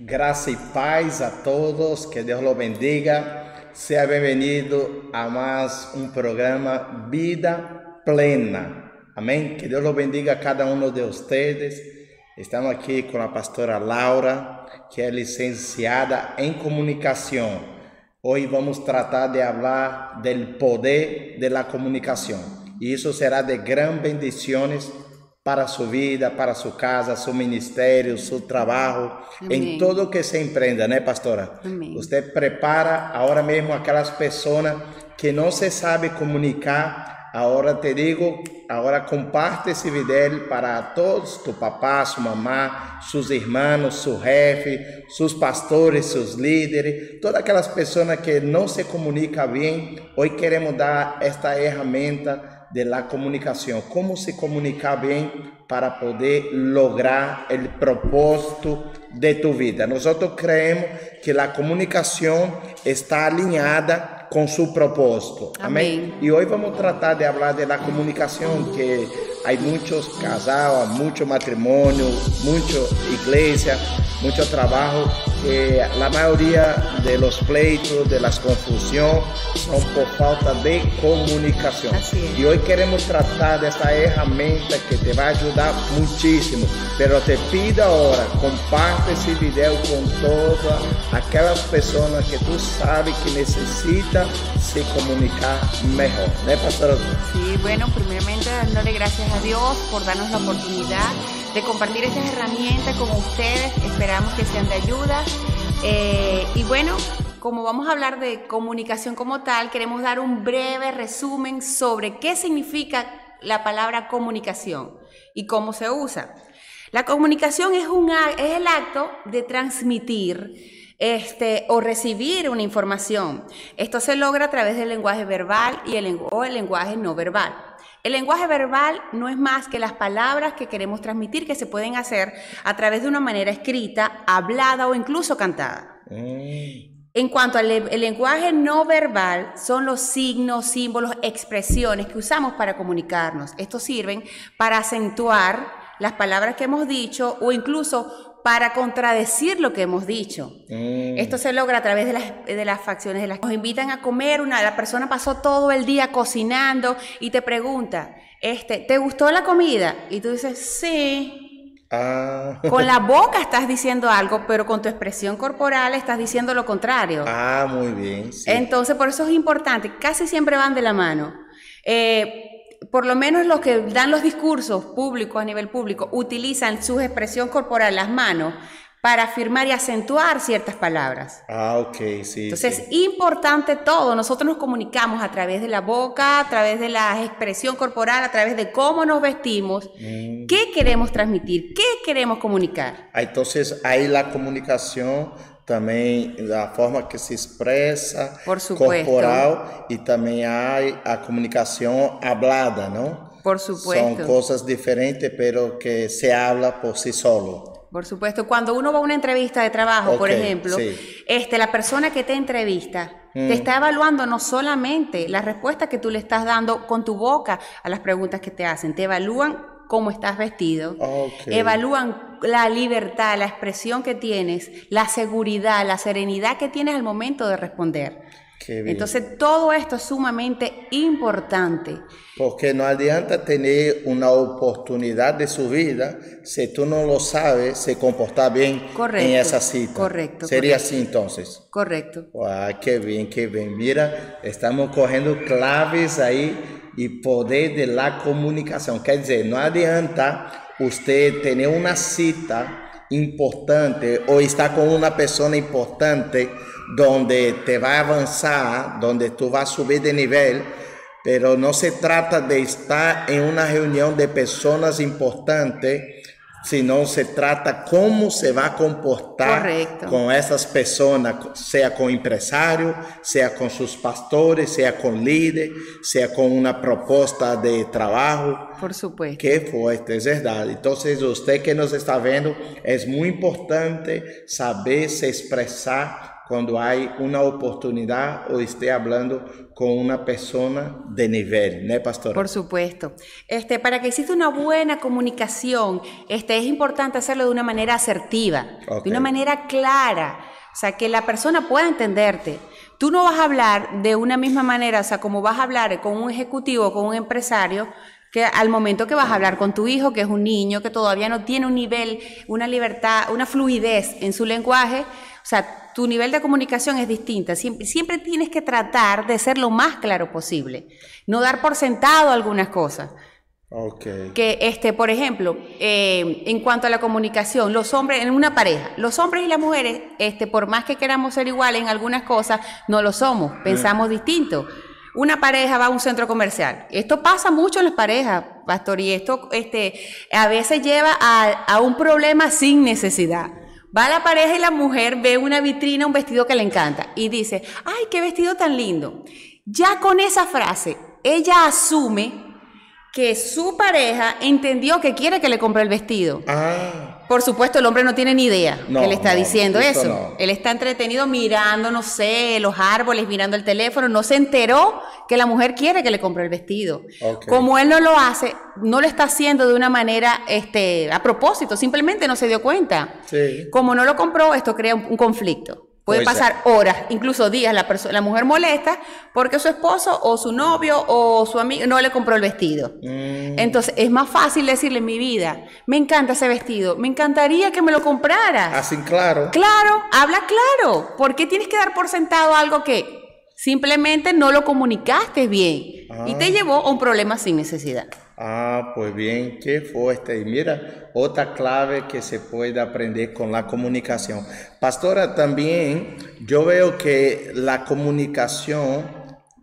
Graça e paz a todos, que Deus lo bendiga. Seja bem-vindo a mais um programa Vida Plena. Amém? Que Deus lo bendiga a cada um de vocês. Estamos aqui com a pastora Laura, que é licenciada em comunicação. Hoje vamos tratar de falar do poder da comunicação. E isso será de grandes bendições para su vida, para su casa, su ministerio, su trabajo, en todo que se emprenda, ¿no, pastora? Usted prepara ahora mismo a aquellas personas que no se sabe comunicar. Ahora te digo, ahora comparte ese video para todos, tu papá, su mamá, sus hermanos, su jefe, sus pastores, sus líderes, todas aquellas personas que no se comunican bien. Hoy queremos dar esta herramienta de la comunicación, cómo se comunica bien para poder lograr el propósito de tu vida. Nosotros creemos que la comunicación está alineada con su propósito. Amén. Y hoy vamos a tratar de hablar de la comunicación, que hay muchos casados, mucho matrimonio, mucha iglesia, mucho trabajo la mayoría de los pleitos, de las confusiones, son por falta de comunicación. Y hoy queremos tratar de esta herramienta que te va a ayudar muchísimo. Pero te pido ahora, comparte ese video con todas aquellas personas que tú sabes que necesitan se comunicar mejor. ¿No, pastor? Sí, bueno, primeramente dándole gracias a Dios por darnos la oportunidad de compartir estas herramientas con ustedes. Esperamos que sean de ayuda. Eh, y bueno, como vamos a hablar de comunicación como tal, queremos dar un breve resumen sobre qué significa la palabra comunicación y cómo se usa. La comunicación es, un, es el acto de transmitir este, o recibir una información. Esto se logra a través del lenguaje verbal y el, o el lenguaje no verbal. El lenguaje verbal no es más que las palabras que queremos transmitir que se pueden hacer a través de una manera escrita, hablada o incluso cantada. Mm. En cuanto al lenguaje no verbal, son los signos, símbolos, expresiones que usamos para comunicarnos. Estos sirven para acentuar las palabras que hemos dicho o incluso para contradecir lo que hemos dicho. Mm. Esto se logra a través de las, de las facciones de las nos invitan a comer, una, la persona pasó todo el día cocinando y te pregunta, este, ¿te gustó la comida? Y tú dices, sí. Ah. Con la boca estás diciendo algo, pero con tu expresión corporal estás diciendo lo contrario. Ah, muy bien. Entonces, por eso es importante, casi siempre van de la mano. Eh, por lo menos los que dan los discursos públicos a nivel público, utilizan su expresión corporal, las manos, para afirmar y acentuar ciertas palabras. Ah, ok, sí. Entonces es importante todo. Nosotros nos comunicamos a través de la boca, a través de la expresión corporal, a través de cómo nos vestimos, mm. qué queremos transmitir, qué queremos comunicar. Ah, entonces hay la comunicación também da forma que se expressa corporal e também há a comunicação hablada, não? Por supuesto. São coisas diferentes, pero que se habla por sí solo. Por supuesto, cuando uno va a una entrevista de trabajo, okay, por ejemplo, sí. este, la persona que te entrevista mm. te está evaluando no solamente la respuesta que tú le estás dando con tu boca a las preguntas que te hacen, te evalúan cómo estás vestido, evalúan la libertad, la expresión que tienes, la seguridad, la serenidad que tienes al momento de responder. Entonces todo esto es sumamente importante. Porque no adianta tener una oportunidad de su vida si tú no lo sabes, se comportar bien en esa cita. Correcto. Sería así entonces. Correcto. Wow, qué bien, qué bien. Mira, estamos cogiendo claves ahí y poder de la comunicación. Quer dizer, no adianta usted tener una cita importante o estar con una persona importante donde te va a avanzar, donde tú vas a subir de nivel, pero no se trata de estar en una reunión de personas importantes sino se trata cómo se va a comportar con esas personas, sea con empresarios, sea con sus pastores, sea con líderes, sea con una propuesta de trabajo. Por supuesto. Qué fuerte, es verdad. Entonces, usted que nos está viendo, es muy importante saber se expresar cuando hay una oportunidad o esté hablando con una persona de nivel, ¿no, pastora? Por supuesto. Este, para que exista una buena comunicación, este, es importante hacerlo de una manera asertiva, de una manera clara, o sea, que la persona pueda entenderte. Tú no vas a hablar de una misma manera, o sea, como vas a hablar con un ejecutivo, con un empresario, que al momento que vas a hablar con tu hijo, que es un niño, que todavía no tiene un nivel, una libertad, una fluidez en su lenguaje, o sea, tu nivel de comunicación es distinta. Siempre, siempre tienes que tratar de ser lo más claro posible, no dar por sentado algunas cosas. Ok. Que, este, por ejemplo, eh, en cuanto a la comunicación, los hombres, en una pareja, los hombres y las mujeres, este, por más que queramos ser iguales en algunas cosas, no lo somos, pensamos distinto. Una pareja va a un centro comercial. Esto pasa mucho en las parejas, pastor, y esto este, a veces lleva a, a un problema sin necesidad. Va la pareja y la mujer ve una vitrina, un vestido que le encanta, y dice, ay, qué vestido tan lindo. Ya con esa frase, ella asume que su pareja entendió que quiere que le compre el vestido. Ah, Por supuesto, el hombre no tiene ni idea No, que le está no, diciendo eso no. Él está entretenido mirando, no sé, los árboles, mirando el teléfono. No se enteró que la mujer quiere que le compre el vestido. Como él no lo hace, no lo está haciendo de una manera este, a propósito, simplemente no se dio cuenta. sí. Como no lo compró, esto crea un, un conflicto. Puede Pues, pasar horas, incluso días, la, la mujer molesta porque su esposo o su novio o su amigo no le compró el vestido. Mm, Entonces es más fácil decirle mi vida, me encanta ese vestido, me encantaría que me lo compraras. Así claro. Claro, habla claro. ¿Por qué tienes que dar por sentado algo que simplemente no lo comunicaste bien y te Ah. llevó a un problema sin necesidad? Ah, pues bien, qué fuerte. Y mira, otra clave que se puede aprender con la comunicación. Pastora, también yo veo que la comunicación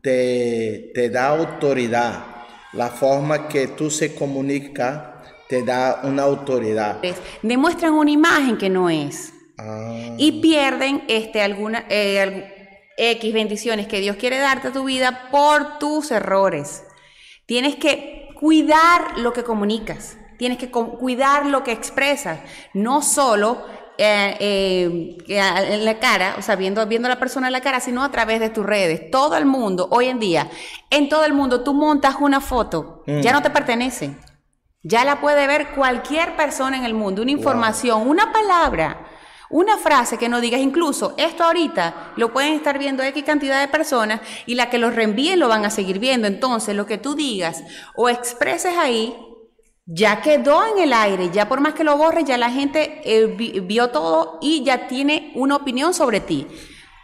te, te da autoridad. La forma que tú se comunica te da una autoridad. Demuestran una imagen que no es. Ah, y pierden este, alguna, eh, X bendiciones que Dios quiere darte a tu vida por tus errores. Tienes que cuidar lo que comunicas, tienes que cuidar lo que expresas, no solo eh, eh, en la cara, o sea, viendo, viendo a la persona en la cara, sino a través de tus redes. Todo el mundo, hoy en día, en todo el mundo, tú montas una foto, Mm. ya no te pertenece. Ya la puede ver cualquier persona en el mundo, una información, una palabra, una frase que no digas, incluso esto ahorita lo pueden estar viendo X cantidad de personas y la que los reenvíen lo van a seguir viendo. Entonces, lo que tú digas o expreses ahí ya quedó en el aire, ya por más que lo borres, ya la gente eh, vi- vio todo y ya tiene una opinión sobre ti.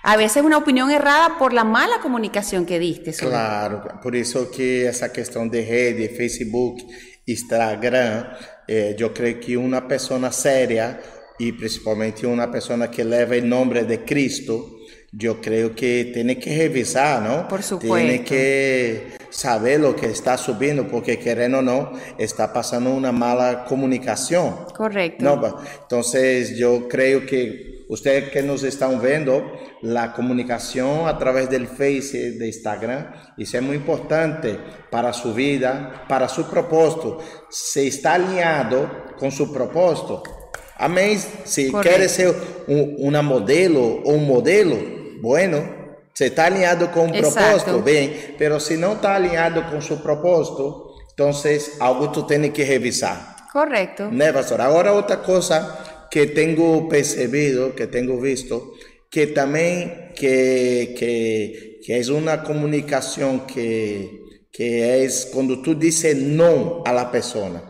A veces una opinión errada por la mala comunicación que diste. Claro, por isso que essa questão de rede, Facebook, Instagram, eh, eu creio que uma pessoa séria e principalmente uma pessoa que leva o nome de Cristo, eu creio que tem que revisar, não? Por supuesto. que saber o que está subindo, porque querendo ou não, está passando uma mala comunicação. Correcto. No, entonces yo creo que ustedes que nos están viendo, la comunicación a través del Face, de Instagram, eso es muy importante para su vida, para su propósito. Se está alineado con su propósito. Amén. Si Correcto. ser un- una modelo o un modelo, bueno, se está alineado con un Exacto. propósito, bien. Pero si no está alineado con su propósito, entonces algo tú tienes que revisar. Correcto. Né, pastor? Agora outra coisa que tenho percebido, que tenho visto, que também que que que é uma comunicação que que é quando tu dices não a la persona.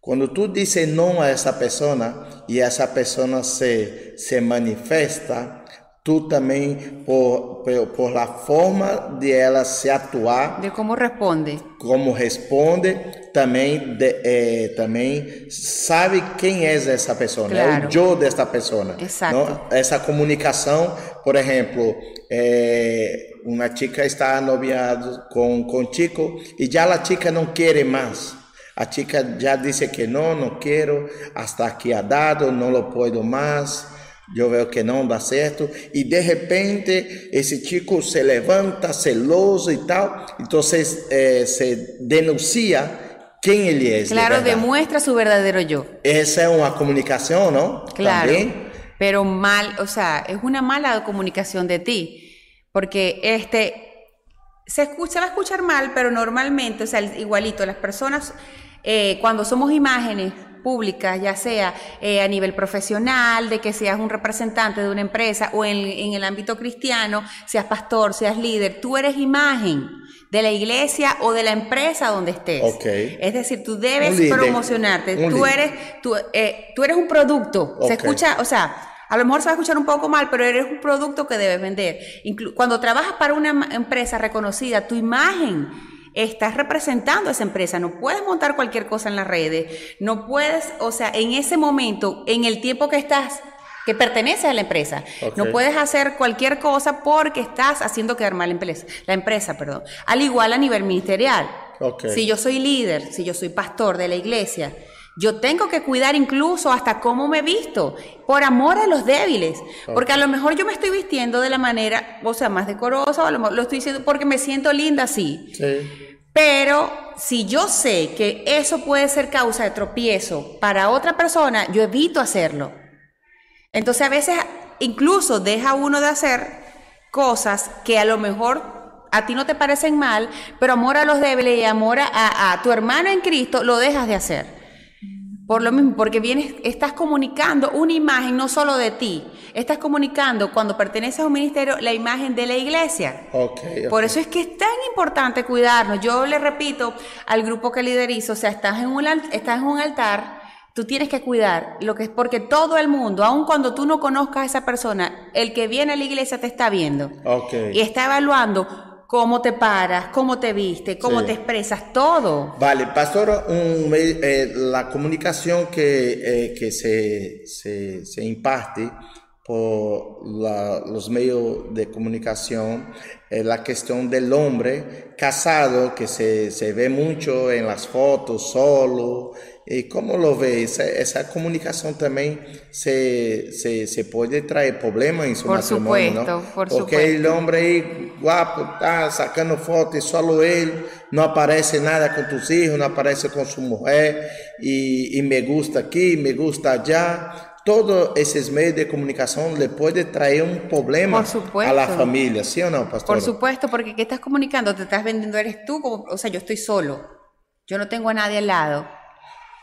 Quando tu dices não a essa pessoa e essa pessoa se se manifesta, tu também por por, por la forma de ela se atuar De cómo responde. como responde, também, de, eh, também sabe quem é essa pessoa, Claro. é o eu desta pessoa. Exato. não? Essa comunicação, por exemplo, eh, uma chica está noviado com com chico e já a chica não quer mais. A chica já disse que não, não quero, hasta aqui ha dado, não lo puedo mais. Eu vejo que não dá certo e de repente esse chico se levanta celoso e tal, então eh, se denuncia quem ele é. de Claro, demuestra su verdadero yo. Essa é uma comunicação, não? Claro. Pero mal, o sea, es una mala comunicación de ti, porque este, se, escucha, va a escuchar mal, pero normalmente, o sea, igualito, las personas, eh, cuando somos imágenes, públicas, ya sea eh, a nivel profesional, de que seas un representante de una empresa o en, el ámbito cristiano, seas pastor, seas líder, tú eres imagen de la iglesia o de la empresa donde estés. Es decir, tú debes promocionarte. Tú eres, tú, eh, tú, eres un producto. Se escucha, o sea, a lo mejor se va a escuchar un poco mal, pero eres un producto que debes vender. cuando trabajas para una empresa reconocida, tu imagen estás representando a esa empresa, no puedes montar cualquier cosa en las redes, no puedes, o sea, en ese momento, en el tiempo que estás, que pertenece a la empresa, no puedes hacer cualquier cosa porque estás haciendo quedar mal la empresa, la empresa, perdón. Al igual a nivel ministerial. Si yo soy líder, si yo soy pastor de la iglesia, yo tengo que cuidar incluso hasta cómo me visto, por amor a los débiles. Porque a lo mejor yo me estoy vistiendo de la manera, o sea, más decorosa, o a lo mejor lo estoy diciendo porque me siento linda así. Sí. Pero si yo sé que eso puede ser causa de tropiezo para otra persona, yo evito hacerlo. Entonces a veces incluso deja uno de hacer cosas que a lo mejor a ti no te parecen mal, pero amor a los débiles y amor a, a tu hermano en Cristo lo dejas de hacer. Por lo mismo, porque vienes, estás comunicando una imagen no solo de ti, estás comunicando cuando perteneces a un ministerio la imagen de la iglesia. Por eso es que es tan importante cuidarnos. Yo le repito al grupo que liderizo, o sea, estás en un, estás en un altar, tú tienes que cuidar lo que es porque todo el mundo, aun cuando tú no conozcas a esa persona, el que viene a la iglesia te está viendo y está evaluando cómo te paras, cómo te viste, cómo te expresas, todo. Vale, pastor, eh, la comunicación que, eh, que se, se, se, imparte por los medios de comunicación, es la cuestión del hombre casado, que se, se ve mucho en las fotos, solo, ¿Y cómo lo ves? Esa, comunicación también se, se, se, puede traer problemas en su por matrimonio, supuesto, ¿no? Por Porque supuesto. el hombre ahí guapo está sacando fotos y solo él, no aparece nada con tus hijos, no aparece con su mujer y, y me gusta aquí, me gusta allá. Todos esos medios de comunicación le puede traer un problema a la familia, ¿sí o no, pastor? Por supuesto, porque ¿qué estás comunicando? Te estás vendiendo, eres tú, como, o sea, yo estoy solo, yo no tengo a nadie al lado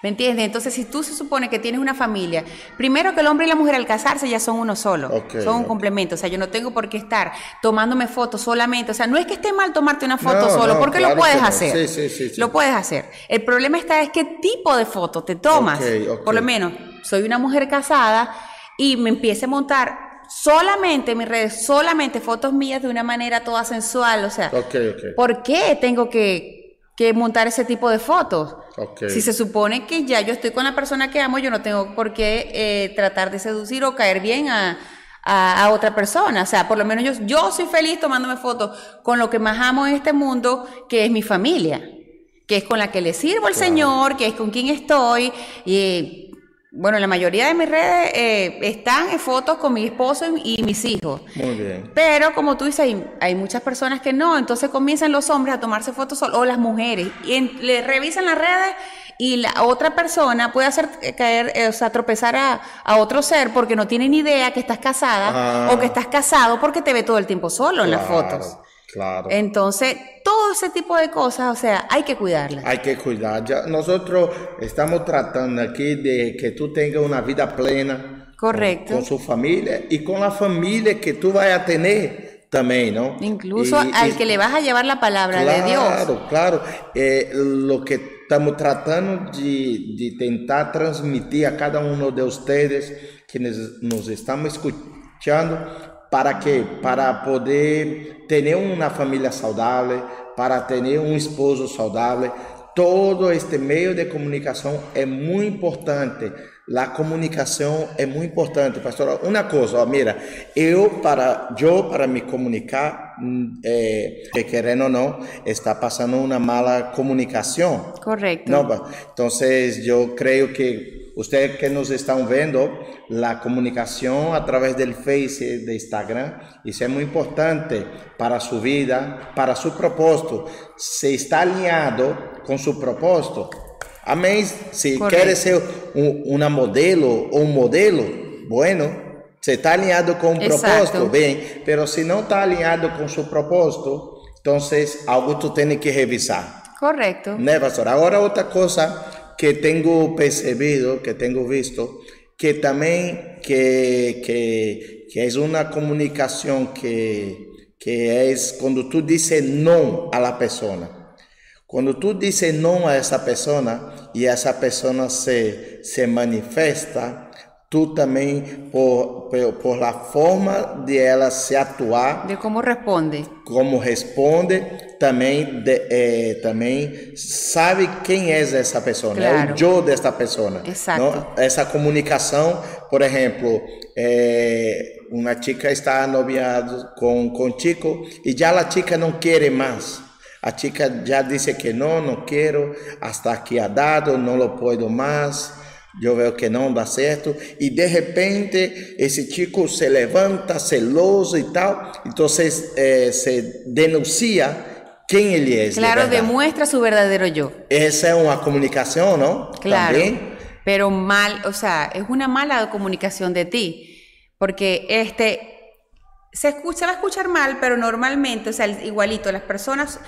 ¿Me entiendes? Entonces, si tú se supone que tienes una familia, primero que el hombre y la mujer al casarse ya son uno solo, son un complemento. O sea, yo no tengo por qué estar tomándome fotos solamente. O sea, no es que esté mal tomarte una foto solo, porque lo puedes hacer. Sí, sí, sí, lo puedes hacer. El problema está es qué tipo de foto te tomas. Por lo menos, soy una mujer casada y me empiece a montar solamente en mis redes, solamente fotos mías de una manera toda sensual. O sea, ¿por qué tengo que que montar ese tipo de fotos. Si se supone que ya yo estoy con la persona que amo, yo no tengo por qué eh, tratar de seducir o caer bien a, a, otra persona. O sea, por lo menos yo, yo soy feliz tomándome fotos con lo que más amo en este mundo, que es mi familia, que es con la que le sirvo al Señor, que es con quien estoy. Y bueno, la mayoría de mis redes eh, están en fotos con mi esposo y, mis hijos. Muy bien. Pero como tú dices, hay, muchas personas que no, entonces comienzan los hombres a tomarse fotos o las mujeres y le revisan las redes y la otra persona puede hacer caer, eh, o sea, tropezar a, otro ser porque no tiene ni idea que estás casada o que estás casado porque te ve todo el tiempo solo en las fotos. Claro. Entonces, todo ese tipo de cosas, o sea, hay que cuidarlas. Hay que cuidar. nosotros estamos tratando aquí de que tú tengas una vida plena. Correcto. Con, su familia y con la familia que tú vayas a tener también, ¿no? Incluso al que le vas a llevar la palabra de Dios. Claro, claro. Eh, lo que estamos tratando de, de tentar transmitir a cada uno de ustedes quienes nos estamos escuchando para quê? Para poder ter uma família saudável, para ter um esposo saudável. Todo este meio de comunicação é muito importante. A comunicação é muito importante, pastor. Uma coisa, ó, mira, eu para eu para me comunicar, é, querendo ou não, está passando uma mala comunicação. Correto. Não, então, eu creio que Ustedes que nos están viendo, la comunicación a través del Face, de Instagram, eso es muy importante para su vida, para su propósito. Se está alineado con su propósito. Amén. Si quiere ser una modelo o un modelo, bueno, Você está alinhado com o propósito, bem, pero se não está alinhado com seu propósito, então algo tu tem que revisar. Correto. Né, pastor? Agora outra coisa que tenho percebido, que tenho visto, que também que, que, é uma comunicação que, que é quando tu dices não a la pessoa. Quando tu dices não a essa pessoa e essa pessoa se, se manifesta, tu também por, por, por la forma de ela se atuar de como responde como responde também de, eh, também sabe quem é essa pessoa claro. é o eu desta pessoa Exato. Não? essa comunicação por exemplo eh, uma chica está noviada com com chico e já a chica não quer mais a chica já disse que não não quero hasta aqui ha dado não lo puedo mais eu vejo que não dá certo e de repente esse chico se levanta celoso e tal, então eh, se denuncia quem ele é. Claro, de demuestra su verdadero yo. Esa es una comunicación, ¿no? Claro. Pero mal, o sea, es una mala comunicación de ti, porque este se escucha, va a escuchar mal, pero normalmente, o sea, igualito, las personas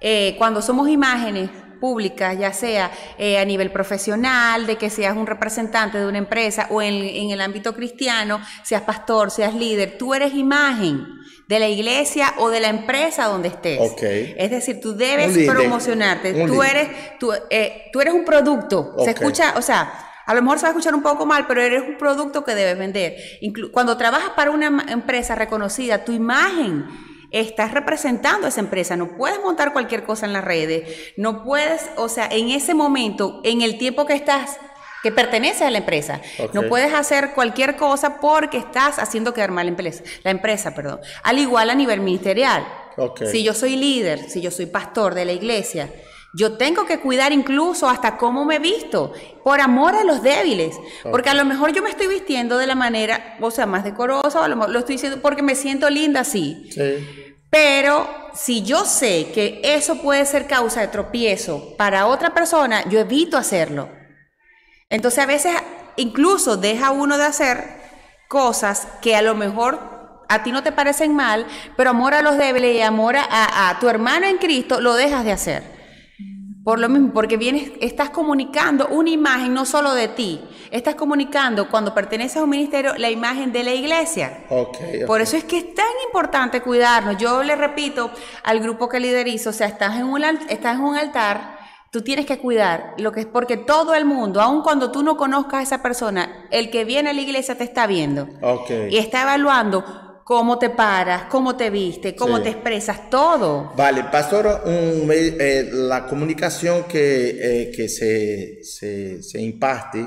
eh, cuando somos imágenes públicas, ya sea eh, a nivel profesional, de que seas un representante de una empresa o en, el ámbito cristiano, seas pastor, seas líder, tú eres imagen de la iglesia o de la empresa donde estés. Es decir, tú debes promocionarte. Tú eres, tú, eh, tú, eres un producto. Se escucha, o sea, a lo mejor se va a escuchar un poco mal, pero eres un producto que debes vender. cuando trabajas para una empresa reconocida, tu imagen estás representando a esa empresa, no puedes montar cualquier cosa en las redes, no puedes, o sea, en ese momento, en el tiempo que estás, que pertenece a la empresa, no puedes hacer cualquier cosa porque estás haciendo quedar mal la empresa, la empresa, perdón. Al igual a nivel ministerial. Si yo soy líder, si yo soy pastor de la iglesia, yo tengo que cuidar incluso hasta cómo me visto, por amor a los débiles. Porque a lo mejor yo me estoy vistiendo de la manera, o sea, más decorosa, o a lo mejor lo estoy diciendo porque me siento linda así. Sí. Pero si yo sé que eso puede ser causa de tropiezo para otra persona, yo evito hacerlo. Entonces a veces incluso deja uno de hacer cosas que a lo mejor a ti no te parecen mal, pero amor a los débiles y amor a, a tu hermano en Cristo lo dejas de hacer. Por lo mismo, porque vienes, estás comunicando una imagen no solo de ti, estás comunicando cuando perteneces a un ministerio la imagen de la iglesia. Por eso es que es tan importante cuidarnos. Yo le repito al grupo que liderizo, o sea, estás en un, estás en un altar, tú tienes que cuidar lo que es porque todo el mundo, aun cuando tú no conozcas a esa persona, el que viene a la iglesia te está viendo y está evaluando cómo te paras, cómo te viste, cómo te expresas, todo. Vale, pastor, eh, la comunicación que, eh, se, se, imparte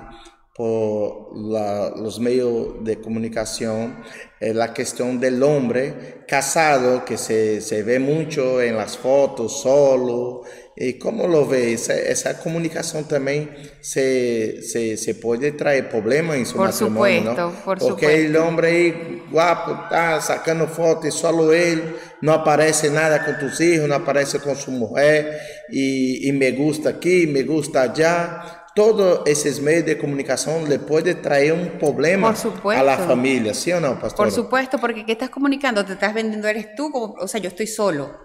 por los medios de comunicación, es la cuestión del hombre casado, que se, se ve mucho en las fotos, solo, ¿Y cómo lo ves? Esa, comunicación también se, se, se, puede traer problemas en su por matrimonio, supuesto, ¿no? Por Porque el hombre ahí guapo está sacando fotos y solo él, no aparece nada con tus hijos, no aparece con su mujer y, y me gusta aquí, me gusta allá. Todos esos medios de comunicación le puede traer un problema a la familia, ¿sí o no, pastor? Por supuesto, porque ¿qué estás comunicando? Te estás vendiendo, eres tú, como, o sea, yo estoy solo,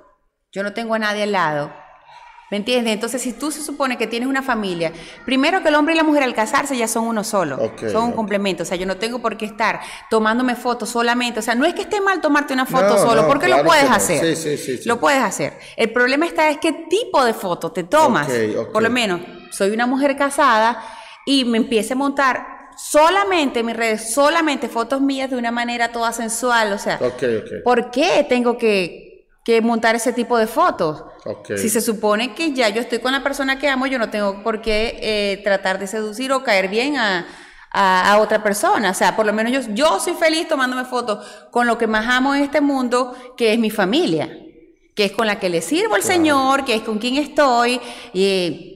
yo no tengo a nadie al lado ¿Me entiendes? Entonces, si tú se supone que tienes una familia, primero que el hombre y la mujer al casarse ya son uno solo, son un complemento. O sea, yo no tengo por qué estar tomándome fotos solamente. O sea, no es que esté mal tomarte una foto solo, porque lo puedes hacer. Sí, sí, sí, lo puedes hacer. El problema está es qué tipo de foto te tomas. Por lo menos, soy una mujer casada y me empiece a montar solamente en mis redes, solamente fotos mías de una manera toda sensual. O sea, ¿por qué tengo que que montar ese tipo de fotos. Si se supone que ya yo estoy con la persona que amo, yo no tengo por qué eh, tratar de seducir o caer bien a, a, otra persona. O sea, por lo menos yo, yo soy feliz tomándome fotos con lo que más amo en este mundo, que es mi familia, que es con la que le sirvo al Señor, que es con quien estoy. Y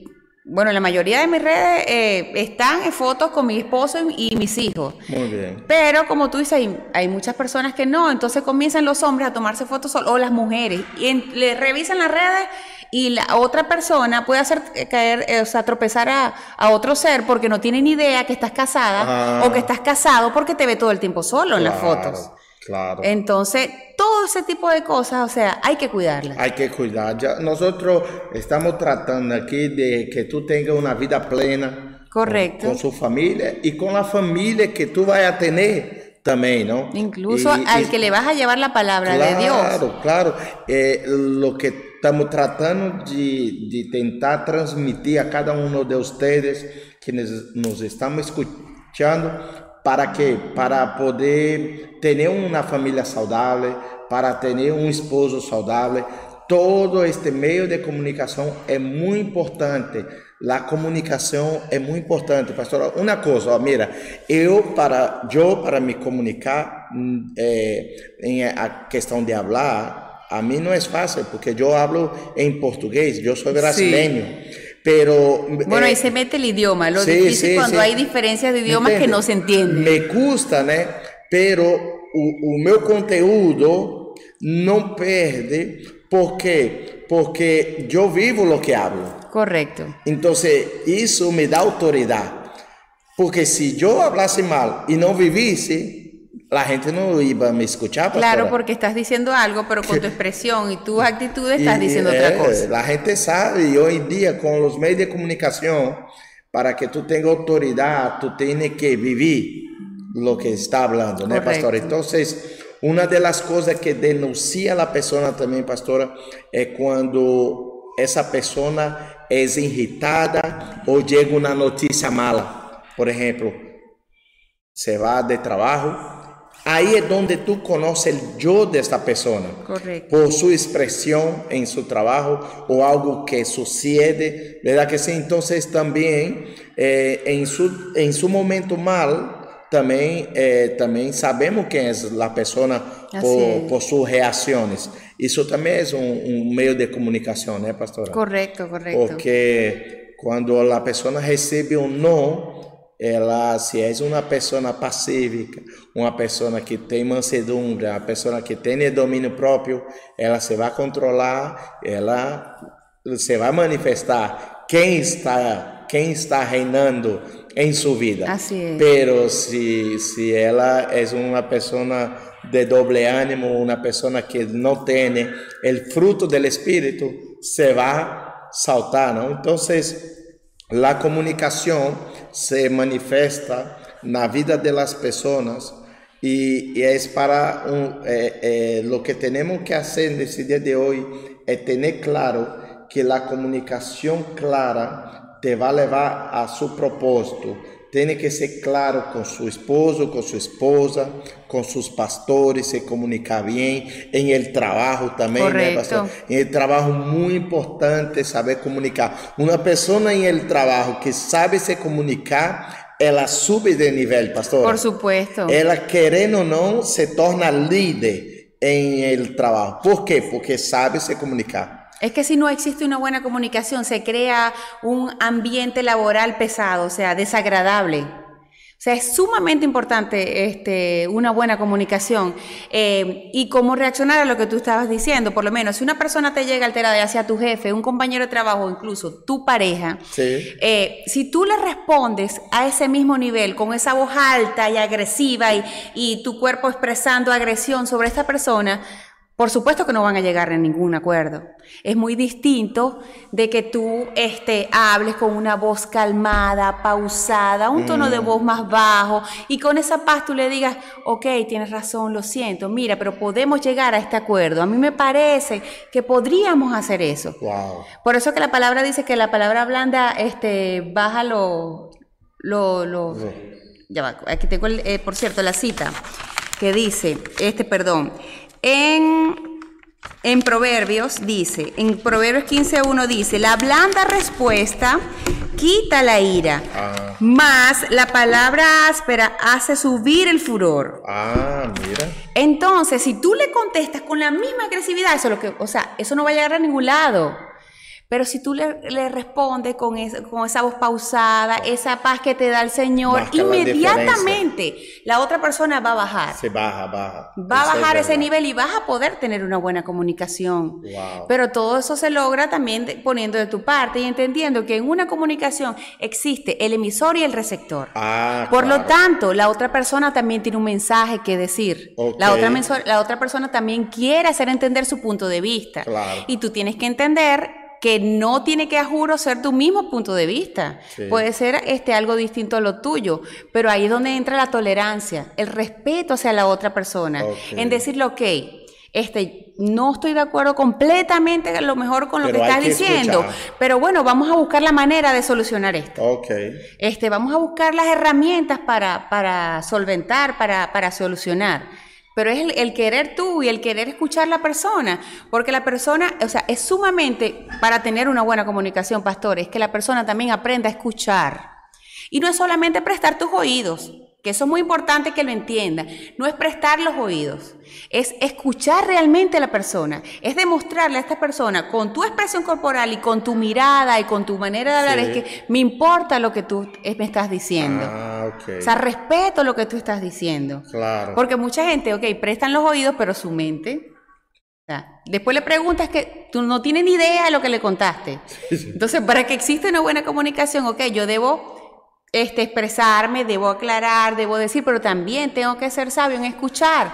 bueno, la mayoría de mis redes eh, están en fotos con mi esposo y, mis hijos. Muy bien. Pero como tú dices, hay, muchas personas que no, entonces comienzan los hombres a tomarse fotos o las mujeres y le revisan las redes y la otra persona puede hacer caer, eh, o sea, tropezar a, a otro ser porque no tiene ni idea que estás casada o que estás casado porque te ve todo el tiempo solo en las fotos. Claro. Entonces, todo ese tipo de cosas, o sea, hay que cuidarlas. Hay que cuidar. Ya, nosotros estamos tratando aquí de que tú tengas una vida plena Correcto. con, con su familia y con la familia que tú vayas a tener también, ¿no? Incluso Y- al y- que le vas a llevar la palabra de Dios. Claro, claro. Eh, lo que estamos tratando de, de tentar transmitir a cada uno de ustedes quienes nos estamos escuchando, ¿para qué? Para poder tener una familia saludable, para tener un esposo saludable. Todo este medio de comunicación es muy importante. La comunicación es muy importante, pastora. Una cosa, ó, mira, eu para yo para me comunicar mm, eh, em a questão de hablar, a mí no es fácil porque yo hablo en portugués, yo soy brasileño, pero Bueno, eh, ahí se mete el idioma. Lo sí, difícil sí, cuando sí. hay diferencias de idiomas que no se entienden. Me custa, né? Pero o, o meu conteúdo não perde, por quê? Porque eu vivo o que hablo. Correcto. Então, isso me dá autoridade. Porque se eu hablasse mal e não vivisse, a gente não ia me escuchar. pastora. Claro, porque estás diciendo algo, pero con tu expresión y tus actitudes estás Y, diciendo eh, otra cosa. La gente sabe, y hoy en día con los medios de comunicación, para que tú tengas autoridad, tú tienes que vivir lo que está hablando, ¿no, Correcto. pastora? Entonces, una de las cosas que denuncia a la persona también, pastora, es cuando esa persona es irritada o llega una noticia mala. Por ejemplo, se va de trabajo. Ahí es donde tú conoces el yo de esta persona Correcto. por su expresión en su trabajo o algo que sucede, ¿verdad que sí? Entonces también eh, en, su, en su momento mal, también, eh, también sabemos quién es la persona por, por sus reacciones. Eso también es un, un medio de comunicación, ¿eh, pastora? Correcto, correcto. Porque cuando la persona recibe un no, ela, se é uma pessoa pacífica, uma pessoa que tem mansedumbre, uma pessoa que tem domínio próprio, ela se vai controlar, ela se vai manifestar quem está, quem está reinando em sua vida. Así es. Pero se se ela é uma pessoa de doble ánimo, uma pessoa que não tem o fruto do Espírito, se vai saltar, não? Então, La comunicación se manifiesta en la vida de las personas y, es para eh, eh, lo que tenemos que hacer en este día de hoy es tener claro que la comunicación clara te va a llevar a su propósito. Tiene que ser claro con su esposo, con su esposa, con sus pastores, se comunicar bien, en el trabajo también, ¿no, pastor? En el trabajo muy importante saber comunicar. Una persona en el trabajo que sabe se comunicar, ela sube de nivel, pastor. Por supuesto. Ela querendo ou não se torna líder en el trabajo. ¿Por qué? Porque sabe se comunicar. Es que si no existe una buena comunicación, se crea un ambiente laboral pesado, o sea, desagradable. O sea, es sumamente importante este, una buena comunicación eh, y cómo reaccionar a lo que tú estabas diciendo. Por lo menos, si una persona te llega alterada, ya sea tu jefe, un compañero de trabajo incluso tu pareja, Sí. eh, si tú le respondes a ese mismo nivel, con esa voz alta y agresiva y, y tu cuerpo expresando agresión sobre esta persona, por supuesto que no van a llegar a ningún acuerdo. Es muy distinto de que tú este, hables con una voz calmada, pausada, un tono de voz más bajo y con esa paz tú le digas, ok, tienes razón, lo siento, mira, pero podemos llegar a este acuerdo. A mí me parece que podríamos hacer eso. Wow. Por eso que la palabra dice que la palabra blanda este, baja lo... lo, lo ya va, aquí tengo, el, eh, por cierto, la cita que dice, este, perdón, en, en Proverbios dice, en Proverbios 15.1 dice, la blanda respuesta quita la ira, Ah. más la palabra áspera hace subir el furor. Ah, mira. Entonces, si tú le contestas con la misma agresividad, eso es lo que, o sea, eso no va a llegar a ningún lado. Pero si tú le, le respondes con, con esa voz pausada, esa paz que te da el Señor, inmediatamente la, otra persona va a bajar. Se baja, baja. Va a bajar ese nivel y vas a poder tener una buena comunicación. Pero todo eso se logra también poniendo de tu parte y entendiendo que en una comunicación existe el emisor y el receptor. Ah, Por lo tanto, la otra persona también tiene un mensaje que decir. La, otra la otra persona también quiere hacer entender su punto de vista. Y tú tienes que entender que no tiene que a juro ser tu mismo punto de vista. Puede ser este, algo distinto a lo tuyo, pero ahí es donde entra la tolerancia, el respeto hacia la otra persona, en decirle, ok, este, no estoy de acuerdo completamente a lo mejor con lo que estás diciendo, pero bueno, vamos a buscar la manera de solucionar esto. Este, vamos a buscar las herramientas para, para solventar, para, para solucionar pero es el, querer tú y el querer escuchar la persona, porque la persona, o sea, es sumamente, para tener una buena comunicación, pastor, es que la persona también aprenda a escuchar. Y no es solamente prestar tus oídos, que eso es muy importante que lo entienda. No es prestar los oídos, es escuchar realmente a la persona, es demostrarle a esta persona con tu expresión corporal y con tu mirada y con tu manera de hablar, es que me importa lo que tú me estás diciendo. Ah, O sea, respeto lo que tú estás diciendo. Claro. Porque mucha gente, ok, prestan los oídos, pero su mente... O sea, después le preguntas que tú no tienes ni idea de lo que le contaste. Entonces, para que exista una buena comunicación, ok, yo debo este, expresarme, debo aclarar, debo decir, pero también tengo que ser sabio en escuchar.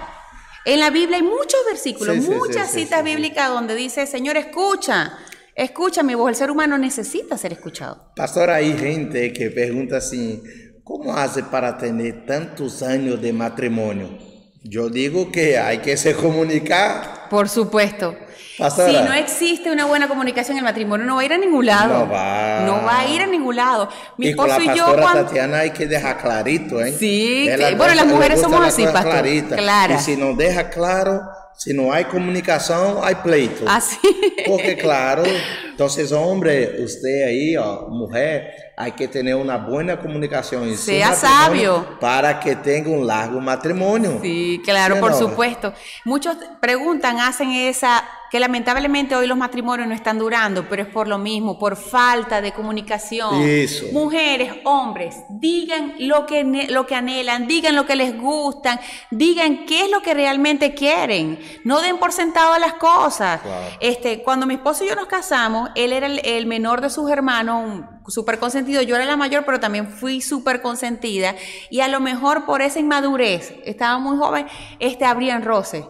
En la Biblia hay muchos versículos, muchas citas bíblicas donde dice, Señor, escucha, escucha mi voz. El ser humano necesita ser escuchado. Pastor, hay gente que pregunta así, ¿cómo hace para tener tantos años de matrimonio? Yo digo que hay que se comunicar. Por supuesto. Si no existe una buena comunicación, el matrimonio no va a ir a ningún lado. No va. No va a ir a ningún lado. Mi y esposo con la y yo. Cuando... Tatiana hay que dejar clarito, ¿eh? Sí, bueno, las mujeres somos así, pastor. Claro. Y si no deja claro, si no hay comunicación, hay pleito. Así. Porque claro, entonces hombre, usted ahí, mujer, hay que tener una buena comunicación. Sea sabio. Para que tenga un largo matrimonio. Sí, claro, por supuesto. Muchos preguntan, hacen esa que lamentablemente hoy los matrimonios no están durando, pero es por lo mismo, por falta de comunicación. Eso. Mujeres, hombres, digan lo que, lo que anhelan, digan lo que les gustan, digan qué es lo que realmente quieren. No den por sentado las cosas. Este, cuando mi esposo y yo nos casamos, él era el, menor de sus hermanos, súper consentido. Yo era la mayor, pero también fui súper consentida. Y a lo mejor por esa inmadurez, estaba muy joven, este, abrían roces.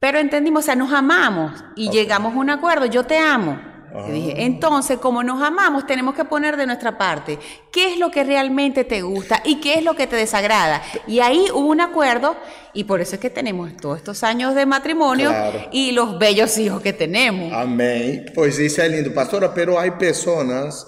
Pero entendimos, o sea, nos amamos y llegamos a un acuerdo, yo te amo. Dije, entonces, como nos amamos, tenemos que poner de nuestra parte qué es lo que realmente te gusta y qué es lo que te desagrada. Y ahí hubo un acuerdo y por eso es que tenemos todos estos años de matrimonio y los bellos hijos que tenemos. Amén. Pues dice es lindo, pastora, pero hay personas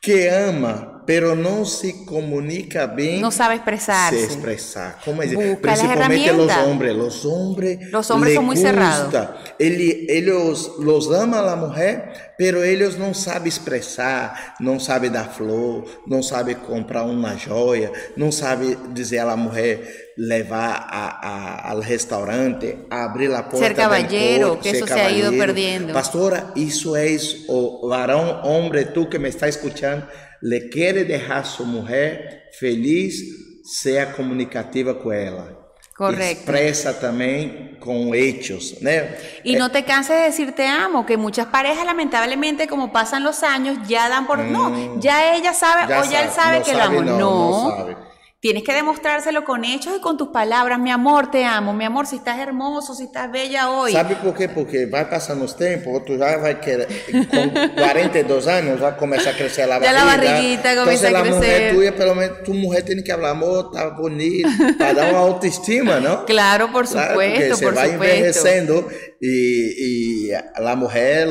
que ama, pero no se comunica bien. No sabe expresarse. Se expresar. ¿Cómo es? Principalmente los hombres. Los hombres. Los hombres son muy cerrados. ellos los ama a la mujer, pero ellos no saben expresar, no saben dar flor, no saben comprar una joya, no saben decir a la mujer levar a, al restaurante, abrir la puerta. Ser caballero, que eso se ha ido perdiendo. Pastora, eso es o varón, hombre, tú que me está escuchando, le quiere dejar su mujer feliz, sea comunicativa con ella. Correcto. Expresa también con hechos. Y no te canses de decir te amo, que muchas parejas lamentablemente como pasan los años ya dan por... no, mm. ya ella sabe o ya él sabe que lo amo. No, no Tienes que demostrárselo con hechos y con tus palabras. Mi amor, te amo. Mi amor, si estás hermoso, si estás bella hoy. ¿Sabe por qué? Porque va pasando los tiempos, tú ya vas querer, con 42 años, va a comenzar a crecer la barriga. Ya la barriguita comienza a crecer. Mujer tuya, pero tu mujer tiene que hablar, amor, está bonita, para dar una autoestima, ¿no? Claro, por supuesto, claro, se va envejeciendo y, y, la mujer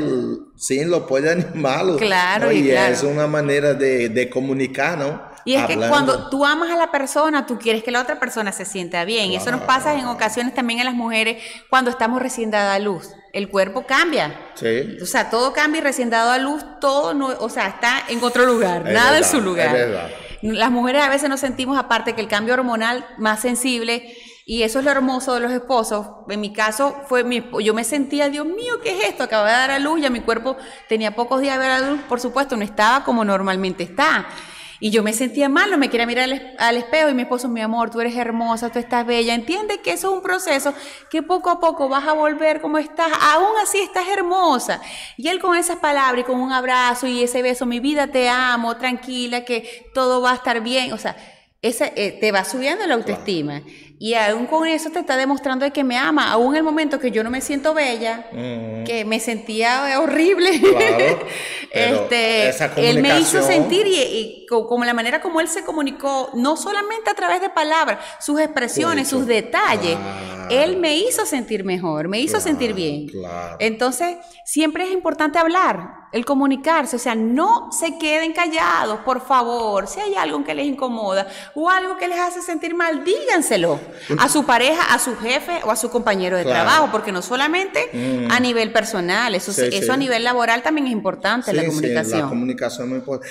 sí lo puede animarlo. Claro, y, claro. es una manera de, de comunicar, ¿no? Y es que cuando tú amas a la persona, tú quieres que la otra persona se sienta bien. Eso nos pasa en ocasiones también a las mujeres cuando estamos recién dada a luz. El cuerpo cambia. Sí. O sea, todo cambia y recién dado a luz, todo, no, o sea, está en otro lugar, nada en su lugar. Es verdad. Las mujeres a veces nos sentimos, aparte que el cambio hormonal más sensible, Y eso es lo hermoso de los esposos. En mi caso, fue mi, yo me sentía, Dios mío, ¿qué es esto? Acaba de dar a luz, ya mi cuerpo tenía pocos días de ver a luz, por supuesto, no estaba como normalmente está. Y yo me sentía mal, no me quería mirar al, espejo y mi esposo, mi amor, tú eres hermosa, tú estás bella. Entiende que eso es un proceso que poco a poco vas a volver como estás, aún así estás hermosa. Y él con esas palabras y con un abrazo y ese beso, mi vida te amo, tranquila, que todo va a estar bien. O sea, ese, eh, te va subiendo la autoestima. Y aún con eso te está demostrando que me ama, aún en el momento que yo no me siento bella, que me sentía horrible. este, él me hizo sentir y, como la manera como él se comunicó, no solamente a través de palabras, sus expresiones, sus detalles, él me hizo sentir mejor, me hizo sentir bien. Entonces, siempre es importante hablar, el comunicarse, o sea, no se queden callados, por favor. Si hay algo que les incomoda o algo que les hace sentir mal, díganselo a su pareja, a su jefe o a su compañero de trabajo, porque no solamente mm. a nivel personal, eso, eso a nivel laboral también es importante, la comunicación. la comunicación es muy importante.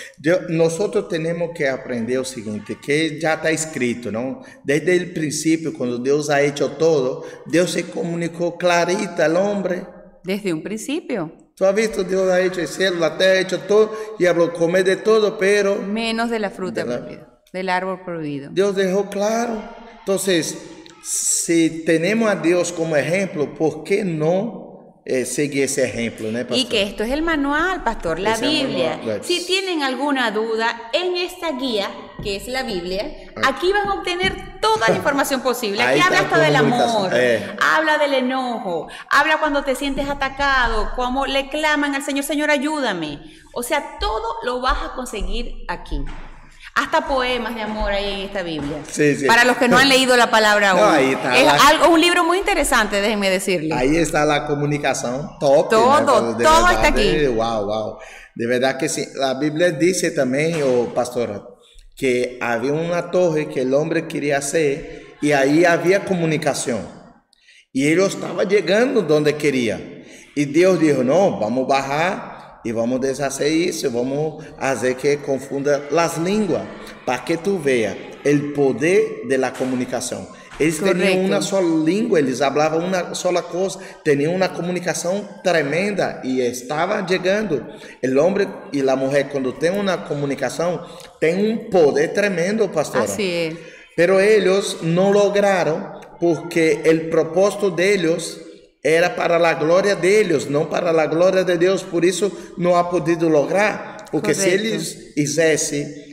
nosotros tenemos que aprender lo siguiente, que ya está escrito, ¿no? Desde el principio, cuando Dios ha hecho todo, Dios se comunicó clarita al hombre. Desde un principio. Tú has visto, Dios ha hecho el cielo, la tierra, ha hecho todo y habló, comer de todo, pero... Menos de la fruta prohibida, del árbol prohibido. Dios dejó claro. Entonces, si tenemos a Dios como ejemplo, ¿por qué no eh, seguir ese ejemplo? ¿no, y que esto es el manual, pastor, la Biblia. Si tienen alguna duda, en esta guía, que es la Biblia, aquí van a obtener toda la información posible. Aquí habla hasta del amor, eh. habla del enojo, habla cuando te sientes atacado, cómo le claman al Señor, Señor, ayúdame. O sea, todo lo vas a conseguir aquí hasta poemas de amor hay en esta Biblia. Sí, sí. Para los que no han leído la palabra aún. ahí está es algo, un libro muy interesante, déjenme decirle. Ahí está la comunicación top. Todo, todo está aquí. Wow, wow. De verdad que sí. La Biblia dice también, oh, pastora, que había una torre que el hombre quería hacer y ahí había comunicación. Y él estaba llegando donde quería. Y Dios dijo, no, vamos a bajar y vamos a deshacer eso, vamos a hacer que confunda las lenguas, para que tú veas el poder de la comunicación. Ellos tenían una sola lengua, ellos hablaban una sola cosa, tenían una comunicación tremenda y estaban llegando. El hombre y la mujer, cuando tienen una comunicación, tienen un poder tremendo, pastor. Así es. Pero ellos no lograron porque el propósito de ellos era para a glória deles, não para a glória de Deus, por isso não ha podido lograr, porque Correcto. se eles fizessem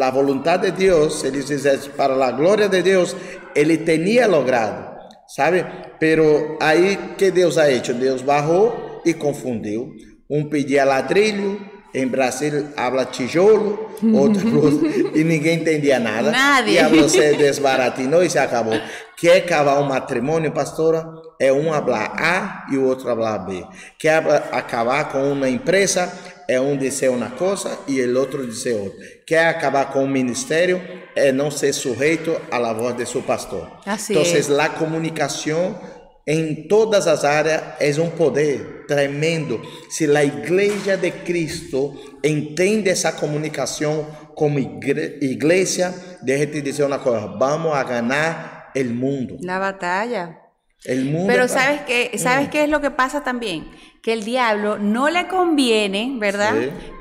a vontade de Deus, se eles fizessem para a glória de Deus, ele teria logrado, sabe? Pero aí que Deus ha hecho? Deus barrou e confundiu. Um pedia ladrilho, em Brasil habla tijolo, outro e ninguém entendia nada. Nadie. E você desbaratinou e se acabou. Quer acabar um matrimônio, pastora? É um falar A e o outro falar B. Quer acabar com uma empresa? É um dizer uma coisa e o outro dizer outra. Quer acabar com um ministério? É não ser sujeito à voz de seu pastor. Assim então, a comunicação em todas as áreas é um poder tremendo. Se a igreja de Cristo entende essa comunicação como igreja, deixa te dizer uma coisa: vamos a ganhar o mundo. La batalla. El mundo. Pero sabes qué, sabes mm. qué es lo que pasa también, que el diablo no le conviene, ¿verdad?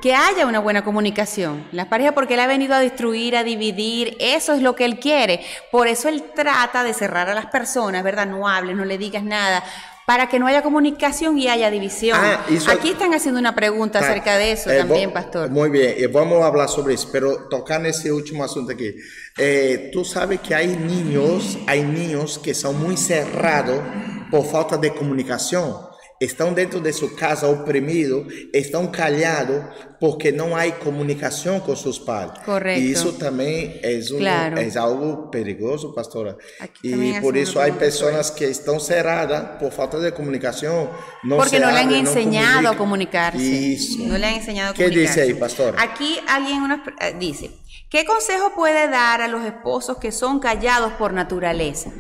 Que haya una buena comunicación. Las parejas porque él ha venido a destruir, a dividir, eso es lo que él quiere. Por eso él trata de cerrar a las personas, ¿verdad? No hables, no le digas nada, para que no haya comunicación y haya división. Ah, Aquí están haciendo una pregunta acerca de eso eh, también, pastor. Muy bien, y vamos a hablar sobre eso, pero tocar ese último asunto aquí. Eh, tú sabes que hay niños, hay niños que son muy cerrados por falta de comunicación. estão dentro de sua casa oprimidos, estão callados porque não há comunicação com seus pais. Correto. E isso também é, um, claro. é algo perigoso, pastora. Aqui e por isso há pessoas que estão cerradas por falta de comunicação. Não porque não lhe han ensinado a comunicar-se. Não lhe han ensinado a comunicar-se. ¿Qué dice aí, pastor? Aqui alguém eh, diz: ¿Qué consejo puede dar a los esposos que son callados por naturaleza?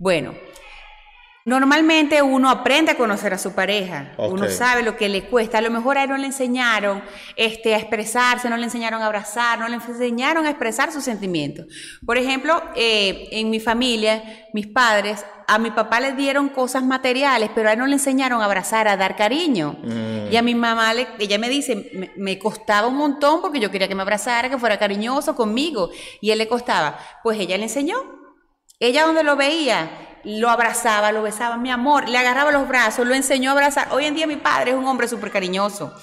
Bueno, Normalmente uno aprende a conocer a su pareja, uno sabe lo que le cuesta. A lo mejor a él no le enseñaron este, a expresarse, no le enseñaron a abrazar, no le enseñaron a expresar sus sentimientos. Por ejemplo, eh, en mi familia, mis padres, a mi papá le dieron cosas materiales, pero a él no le enseñaron a abrazar, a dar cariño. Mm. Y a mi mamá, le- ella me dice, me, me costaba un montón porque yo quería que me abrazara, que fuera cariñoso conmigo. Y él le costaba. Pues ella le enseñó. Ella donde lo veía, lo abrazaba, lo besaba, mi amor, le agarraba los brazos, lo enseñó a abrazar. Hoy en día mi padre es un hombre súper cariñoso.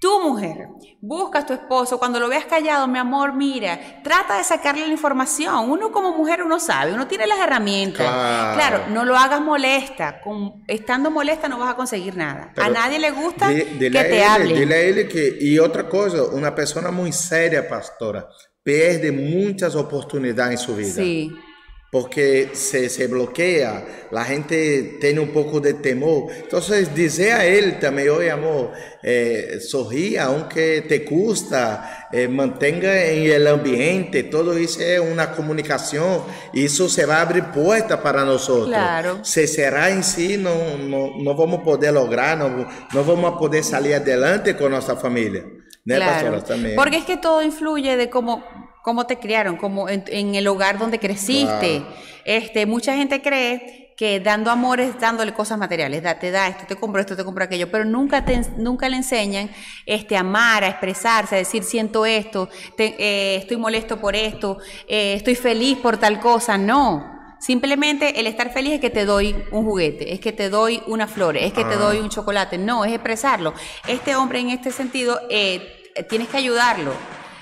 Tú, mujer, buscas a tu esposo, cuando lo veas callado, mi amor, mira, trata de sacarle la información. Uno como mujer, uno sabe, uno tiene las herramientas. Claro. no lo hagas molesta. Con, estando molesta no vas a conseguir nada. a nadie le gusta que te hable. Dile a ele que. E outra coisa, uma pessoa muito séria, pastora, perde muitas oportunidades em sua vida. Sí. Porque se, se bloquea, la gente tiene un poco de temor. Entonces, dice a él también, oye amor, eh, sorría aunque te gusta, eh, mantenga en el ambiente, todo eso es una comunicación, y eso se va a abrir puertas para nosotros. Claro. Se cerrar en sí, no, no, no vamos a poder lograr, no, no vamos a poder salir adelante con nuestra familia. ¿No, pastora? También. Porque es que todo influye de cómo, cómo te criaron, como en, en el hogar donde creciste. Claro. Este, mucha gente cree que dando amor es dándole cosas materiales, da, te da esto, te compro esto, te compro aquello, pero nunca, te, nunca le enseñan este, a amar, a expresarse, a decir siento esto, te- eh, estoy molesto por esto, eh, estoy feliz por tal cosa, no. Simplemente el estar feliz es que te doy un juguete, es que te doy una flor, es que te Ah. doy un chocolate. No, es expresarlo. Este hombre en este sentido, eh, tienes que ayudarlo.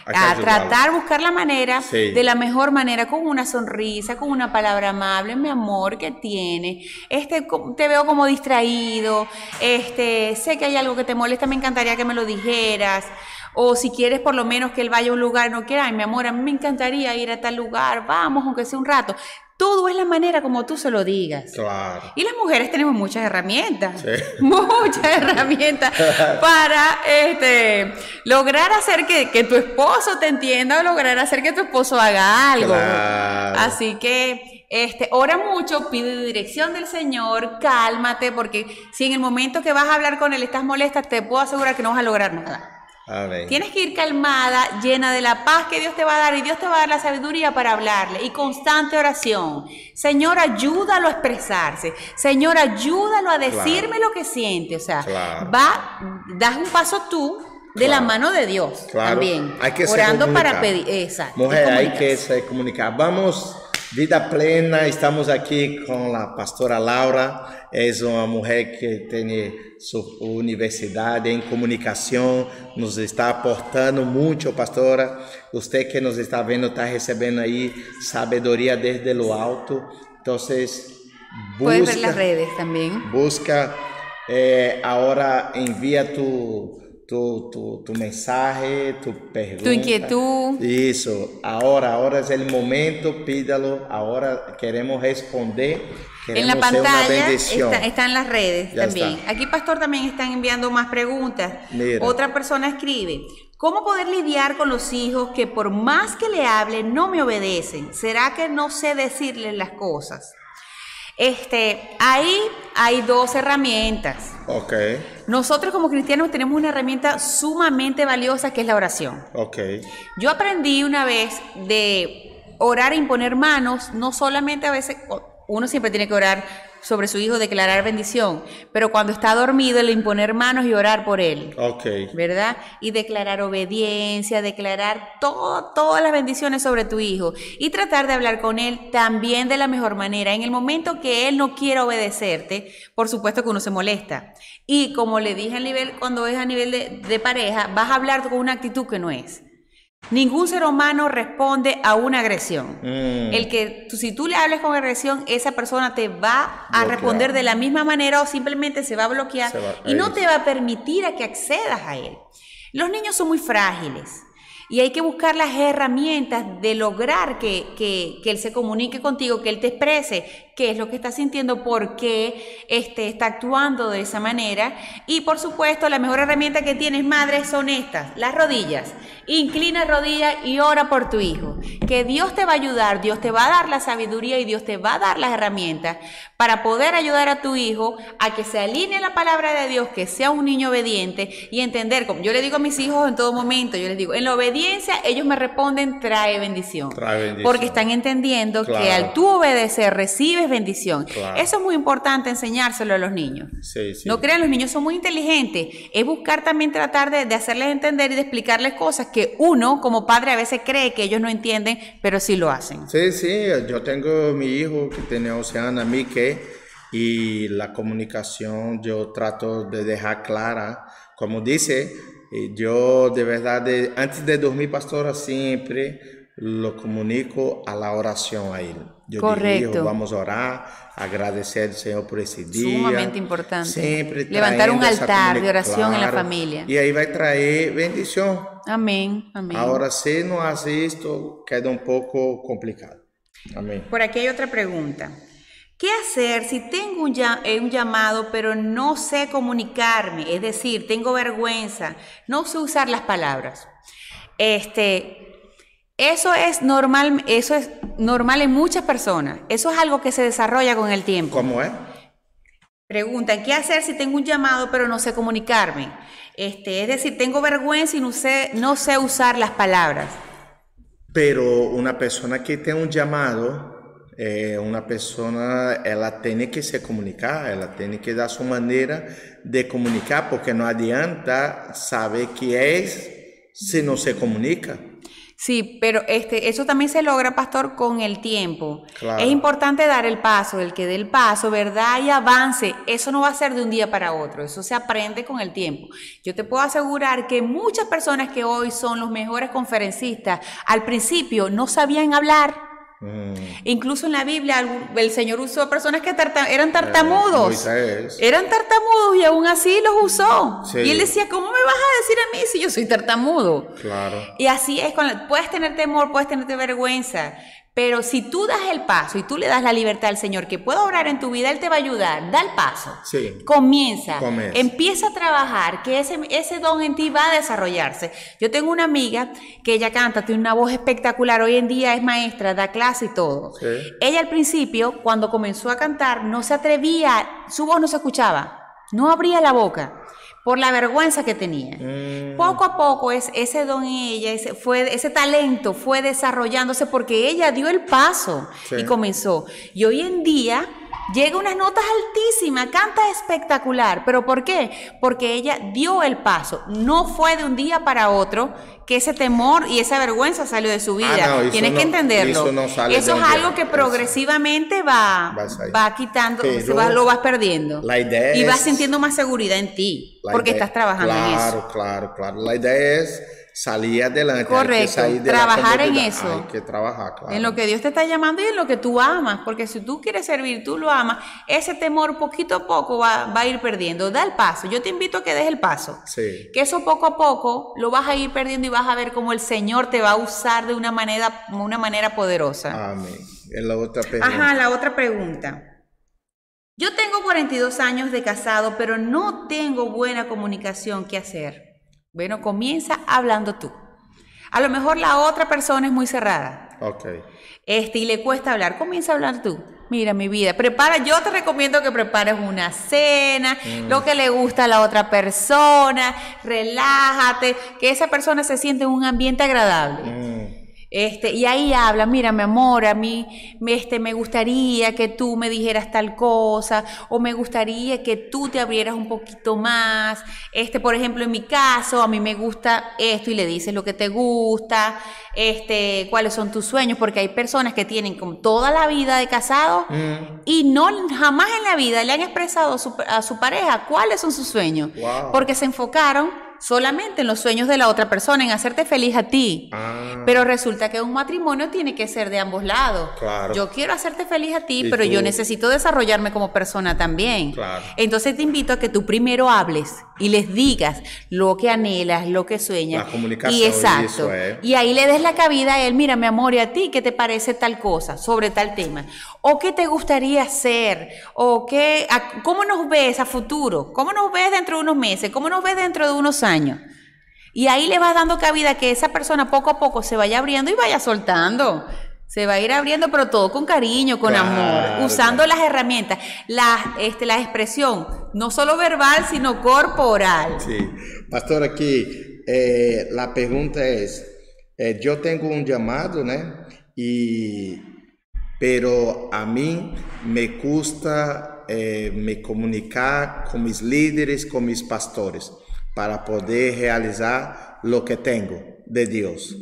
A tratar, buscar la manera, Sí. de la mejor manera, con una sonrisa, con una palabra amable, mi amor, que tiene? Este, te veo como distraído, este, sé que hay algo que te molesta, me encantaría que me lo dijeras. O si quieres por lo menos que él vaya a un lugar, no quiera, ay, mi amor, a mí me encantaría ir a tal lugar, vamos, aunque sea un rato. Todo es la manera como tú se lo digas. Claro. Y las mujeres tenemos muchas herramientas, Sí. muchas herramientas para este, lograr hacer que, que tu esposo te entienda o lograr hacer que tu esposo haga algo. Claro. Así que este, ora mucho, pide dirección del Señor, cálmate, porque si en el momento que vas a hablar con Él estás molesta, te puedo asegurar que no vas a lograr nada. Amén. Tienes que ir calmada, llena de la paz que Dios te va a dar y Dios te va a dar la sabiduría para hablarle y constante oración. Señor, ayúdalo a expresarse. Señor, ayúdalo a decirme lo que siente. O sea, Claro. va, das un paso tú de la mano de Dios también. hay que orando para pedir. Exacto. Mujer, hay que se comunicar. Vamos, vida plena. Estamos aquí con la pastora Laura. Es una mujer que tiene su universidad en comunicación. Nos está aportando mucho, pastora. Usted que nos está viendo está recibiendo ahí sabiduría desde lo alto. Entonces, Puedes ver las busca, redes también. busca. eh, ahora envía tu, tu, tu, tu mensaje, tu pregunta. Tu inquietud. Isso, ahora, ahora es el momento, pídalo, ahora queremos responder, En la pantalla bendición. está, están las redes Ya también. está. Aquí, Pastor, también están enviando más preguntas. Mira. Otra persona escribe, ¿cómo poder lidiar con los hijos que por más que le hable no me obedecen? ¿Será que no sé decirles las cosas? Este, ahí hay dos herramientas. Ok, Nosotros como cristianos tenemos una herramienta sumamente valiosa que es la oración. ok, Yo aprendí una vez de orar e imponer manos, no solamente a veces, uno siempre tiene que orar sobre su hijo, declarar bendición, pero cuando está dormido, el imponer manos y orar por él. ok. ¿verdad? Y declarar obediencia, declarar todo, todas las bendiciones sobre tu hijo y tratar de hablar con él también de la mejor manera. En el momento que él no quiera obedecerte, por supuesto que uno se molesta. Y como le dije a nivel, cuando es a nivel de, de pareja, vas a hablar con una actitud que no es. Ningún ser humano responde a una agresión. Mm, El que tú- si tú le hablas con agresión, esa persona te va a Bloquear. responder de la misma manera o simplemente se va a bloquear va- y no te va a permitir a que accedas a él. Los niños son muy frágiles y hay que buscar las herramientas de lograr que, que- que él se comunique contigo, que él te exprese qué es lo que está sintiendo, por qué este, está actuando de esa manera. Y por supuesto, la mejor herramienta que tienes, madre, son estas, las rodillas. Inclina rodillas y ora por tu hijo. que Dios te va a ayudar, Dios te va a dar la sabiduría y Dios te va a dar las herramientas para poder ayudar a tu hijo a que se alinee la palabra de Dios, que sea un niño obediente y entender, como yo le digo a mis hijos en todo momento, yo les digo, en la obediencia ellos me responden, trae bendición. Trae bendición. Porque están entendiendo que Claro. al tú obedecer recibes bendición. Claro. Eso es muy importante enseñárselo a los niños. Sí, sí. No crean, los niños son muy inteligentes. Es buscar también tratar de, de hacerles entender y de explicarles cosas que uno como padre a veces cree que ellos no entienden, pero sí lo hacen. Sí, sí, yo tengo mi hijo que tiene 11 años, Mickey, y la comunicación yo trato de dejar clara. Como dice, eh, yo de verdad, de- antes de dormir, pastora, siempre lo comunico a la oración a él. Yo Correcto. "Hijo, vamos a orar, agradecer al Señor por ese día. Sumamente importante. Siempre Levantar un altar de oración en la familia. Y ahí va a traer bendición. Amén, amén. Ahora, si no hace esto, queda un poco complicado. Amén. Por aquí hay otra pregunta. ¿Qué hacer si tengo un, ya- eh, un llamado pero no sé comunicarme? Es decir, tengo vergüenza, no sé usar las palabras. Este, eso es normal, eso es normal en muchas personas. Eso es algo que se desarrolla con el tiempo. ¿Cómo es? Preguntan, ¿qué hacer si tengo un llamado pero no sé comunicarme? Este, es decir, tengo vergüenza y no sé, no sé usar las palabras. Pero una persona que tiene un llamado, eh, una persona, ela tiene que se comunicar, ela tiene que dar su manera de comunicar, porque no adianta saber qué es si no se comunica. Sí, pero este, eso también se logra, pastor, con el tiempo. Claro. Es importante dar el paso, el que dé el paso, ¿verdad? Y avance. Eso no va a ser de un día para otro, eso se aprende con el tiempo. Yo te puedo asegurar que muchas personas que hoy son los mejores conferencistas, al principio no sabían hablar. Mm. Incluso en la Biblia el Señor usó personas que tarta- eran tartamudos. Moisés. Eran tartamudos y aún así los usó. Sí. Y él decía, ¿cómo me vas a decir a mí si yo soy tartamudo? Claro. Y así es, con la- puedes tener temor, puedes tener vergüenza, pero si tú das el paso y tú le das la libertad al Señor que pueda obrar en tu vida, Él te va a ayudar. Da el paso. Sí. Comienza, Comienza. empieza a trabajar, que ese, ese don en ti va a desarrollarse. Yo tengo una amiga que ella canta, tiene una voz espectacular, hoy en día es maestra, da clase y todo. Sí. Ella al principio, cuando comenzó a cantar, no se atrevía, su voz no se escuchaba, no abría la boca por la vergüenza que tenía. Mm. Poco a poco es, ese don en ella, ese, fue, ese talento fue desarrollándose porque ella dio el paso Sí. y comenzó. Y hoy en día llega unas notas altísimas, canta espectacular. ¿Pero por qué? Porque ella dio el paso. No fue de un día para otro que ese temor y esa vergüenza salió de su vida. Ah, no, eso Tienes no- que entenderlo. eso no sale Eso es algo día. que progresivamente va, Va quitando, se Pero va- lo vas perdiendo. la idea y vas es- sintiendo más seguridad en ti, porque idea- estás trabajando en eso. Claro, claro, claro. La idea es salir adelante. hay que Correcto, de la trabajar en eso. Hay que trabajar, claro. En lo que Dios te está llamando y en lo que tú amas, porque si tú quieres servir, tú lo amas, ese temor poquito a poco va, va a ir perdiendo. Da el paso. Yo te invito a que des el paso. Sí. Que eso poco a poco lo vas a ir perdiendo y vas a ver cómo el Señor te va a usar de una manera, una manera poderosa. Amén. Es la otra pregunta. Ajá, la otra pregunta. Yo tengo 42 años de casado, pero no tengo buena comunicación. ¿Qué hacer? Bueno, comienza hablando tú. A lo mejor la otra persona es muy cerrada Ok. este, y le cuesta hablar. Comienza a hablar tú. Mira, mi vida, prepara, yo te recomiendo que prepares una cena, lo que le gusta a la otra persona, relájate, que esa persona se siente en un ambiente agradable. Mm. Este, y ahí habla, mira, mi amor, a mí me- este, me gustaría que tú me dijeras tal cosa, o me gustaría que tú te abrieras un poquito más. Este, por ejemplo, en mi caso, a mí me gusta esto, y le dices lo que te gusta, este, cuáles son tus sueños, porque hay personas que tienen como toda la vida de casado Mm. y no jamás en la vida le han expresado a su, a su pareja cuáles son sus sueños, Wow. porque se enfocaron solamente en los sueños de la otra persona, en hacerte feliz a ti. Ah. Pero resulta que un matrimonio tiene que ser de ambos lados. Claro. Yo quiero hacerte feliz a ti, pero yo necesito desarrollarme como persona también. Claro. Entonces te invito a que tú primero hables y les digas lo que anhelas, lo que sueñas. La comunicación, Y exacto. es. Y ahí le des la cabida a él, mira, mi amor, ¿y a ti qué te parece tal cosa sobre tal tema? ¿O qué te gustaría hacer? ¿O qué, a- cómo nos ves a futuro? ¿Cómo nos ves dentro de unos meses? ¿Cómo nos ves dentro de unos años? Y ahí le vas dando cabida que esa persona poco a poco se vaya abriendo y vaya soltando. Se va a ir abriendo, pero todo con cariño, con amor, usando las herramientas, la, este, la expresión, no solo verbal, sino corporal. Sí, pastor, aquí eh, la pregunta es, eh, yo tengo un llamado, ¿no? Y, pero a mí me gusta eh, me comunicar con mis líderes, con mis pastores, para poder realizar lo que tengo de Dios.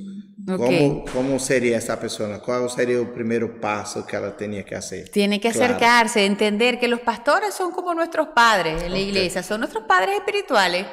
¿Cómo, sería esa persona? ¿Cuál sería el primer paso que ella tenía que hacer? Tiene que acercarse, entender que los pastores son como nuestros padres en la iglesia, son nuestros padres espirituales.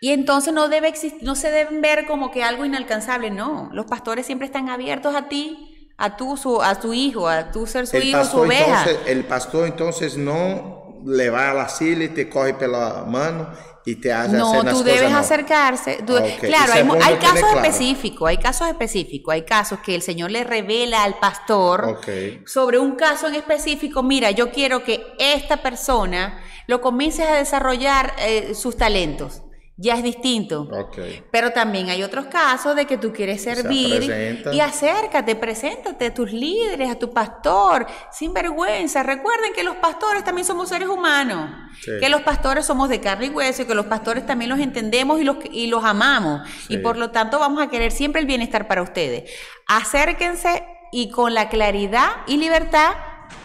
Y entonces no, debe no se deben ver como que algo inalcanzable, no. Los pastores siempre están abiertos a ti, a tu, su, a tu hijo, a tu ser su hijo, su oveja. el pastor entonces no le va a la silla y te coge por la mano y te hace no, tú debes acercarse. Claro, hay, casos específicos, hay casos específicos, hay casos que el Señor le revela al pastor sobre un caso en específico. Mira, yo quiero que esta persona lo comience a desarrollar eh, sus talentos ya es distinto. Pero también hay otros casos de que tú quieres servir y acércate, preséntate a tus líderes, a tu pastor, sin vergüenza. Recuerden que los pastores también somos seres humanos, que los pastores somos de carne y hueso y que los pastores también los entendemos y los, y los amamos. Y por lo tanto vamos a querer siempre el bienestar para ustedes. Acérquense y con la claridad y libertad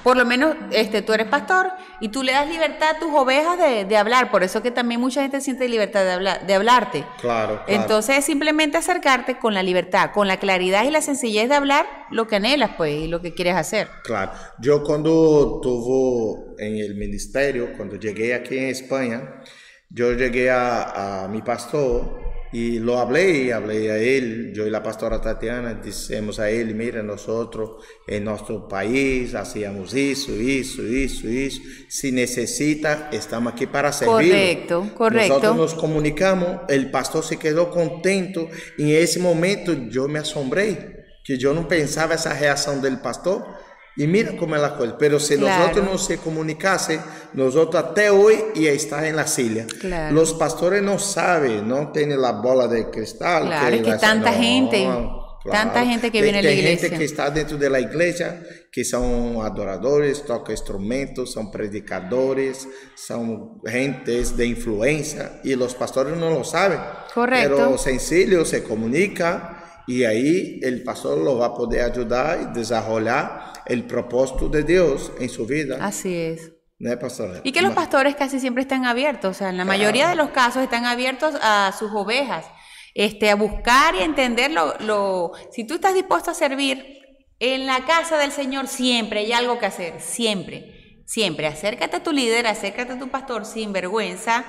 por lo menos este, tú eres pastor y tú le das libertad a tus ovejas de, hablar. Por eso que también mucha gente siente libertad de, hablar, de hablarte. Claro, Entonces es simplemente acercarte con la libertad, con la claridad y la sencillez de hablar lo que anhelas, pues, y lo que quieres hacer. Claro. Yo cuando tuve en el ministerio, cuando llegué aquí en España, yo llegué a, a mi pastor y lo hablé, hablé a él, yo y la pastora Tatiana, decimos a él, mira, nosotros en nuestro país hacíamos eso, eso, eso, eso. Si necesita, estamos aquí para servir. Correcto, correcto. Nosotros nos comunicamos, el pastor se quedó contento y en ese momento yo me asombré, que yo no pensaba esa reacción del pastor. Y mira cómo es la cosa. Pero si nosotros no se comunicase, nosotros hasta hoy ya está en la silla. Los pastores no saben, no tienen la bola de cristal. Claro, que, que tanta gente. Tanta gente que viene a la iglesia. gente que está dentro de la iglesia, que son adoradores, tocan instrumentos, son predicadores, son gentes de influencia y los pastores no lo saben. Correcto. Pero sencillo, se comunica y ahí el pastor lo va a poder ayudar y desarrollar el propósito de Dios en su vida. Así es. Y que los pastores casi siempre están abiertos, o sea, en la mayoría de los casos están abiertos a sus ovejas, este, a buscar y entender lo, si tú estás dispuesto a servir en la casa del Señor, siempre hay algo que hacer, siempre, siempre. Acércate a tu líder, acércate a tu pastor sin vergüenza,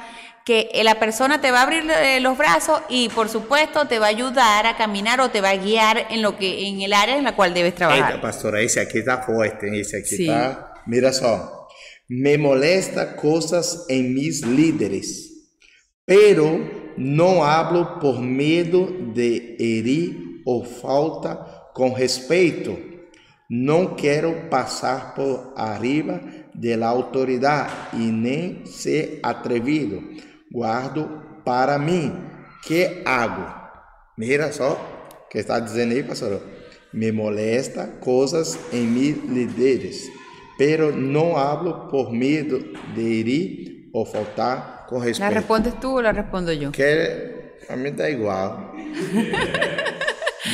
que la persona te va a abrir eh, los brazos y por supuesto te va a ayudar a caminar o te va a guiar en lo que en el área en la cual debes trabajar. Eita, pastora, ese aquí está fuerte, ese aquí está. Mira só. Me molesta cosas en mis líderes, pero no hablo por miedo de herir o falta con respeito. Não quero passar por arriba da autoridade e nem ser atrevido guardo para mim. Que hago? Mira só que está dizendo aí, pastor. Me molesta coisas em meus líderes, pero não hablo por medo de herir ou faltar com respeito. ¿La respondes tú o la respondo yo? Que a mí da igual.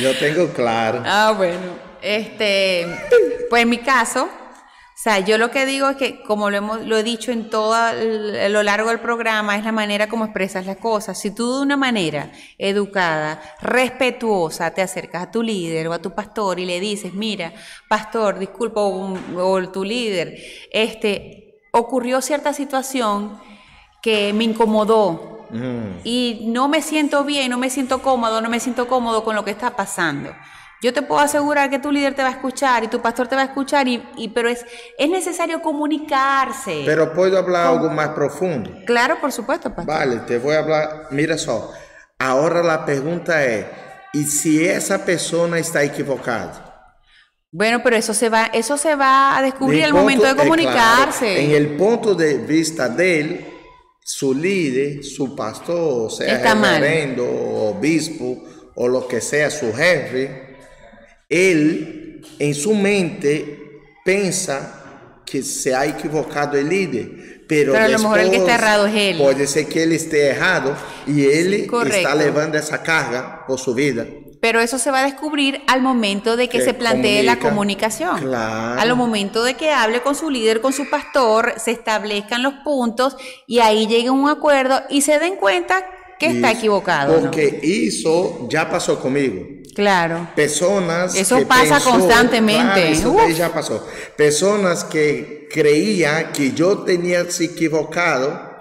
yo tengo claro. Ah, bueno. Este, pues en mi caso, o sea, yo lo que digo es que, como lo, hemos, lo he dicho en todo lo largo del programa, es la manera como expresas las cosas. Si tú de una manera educada, respetuosa, te acercas a tu líder o a tu pastor y le dices, mira, pastor, disculpa, o, tu líder, este, ocurrió cierta situación que me incomodó mm. y no me siento bien, no me siento cómodo, no me siento cómodo con lo que está pasando. Yo te puedo asegurar que tu líder te va a escuchar y tu pastor te va a escuchar, y, pero es, es necesario comunicarse. Pero puedo hablar algo más profundo. Claro, por supuesto, pastor. Vale, te voy a hablar. Mira só, ahora la pregunta es, ¿y si esa persona está equivocada? Bueno, pero eso se va, eso se va a descubrir al momento de comunicarse. en el punto de vista de él, su líder, su pastor, sea Está mal. reverendo, obispo o lo que sea, su jefe, él en su mente piensa que se ha equivocado el líder. Pero, Pero a lo mejor el que está después errado es él. Puede ser que él esté errado y él correcto. está llevando esa carga por su vida. Pero eso se va a descubrir al momento de que, Que se plantee la comunica. comunicación. Claro. Al momento de que hable con su líder, con su pastor, se establezcan los puntos y ahí llegue un acuerdo y se den cuenta que está equivocado. ¿no? Porque eso ya pasó conmigo. Claro. Personas Eso que pasa pensó- constantemente. Claro, eso Uf. ya pasó. Personas que creían que yo tenía se equivocado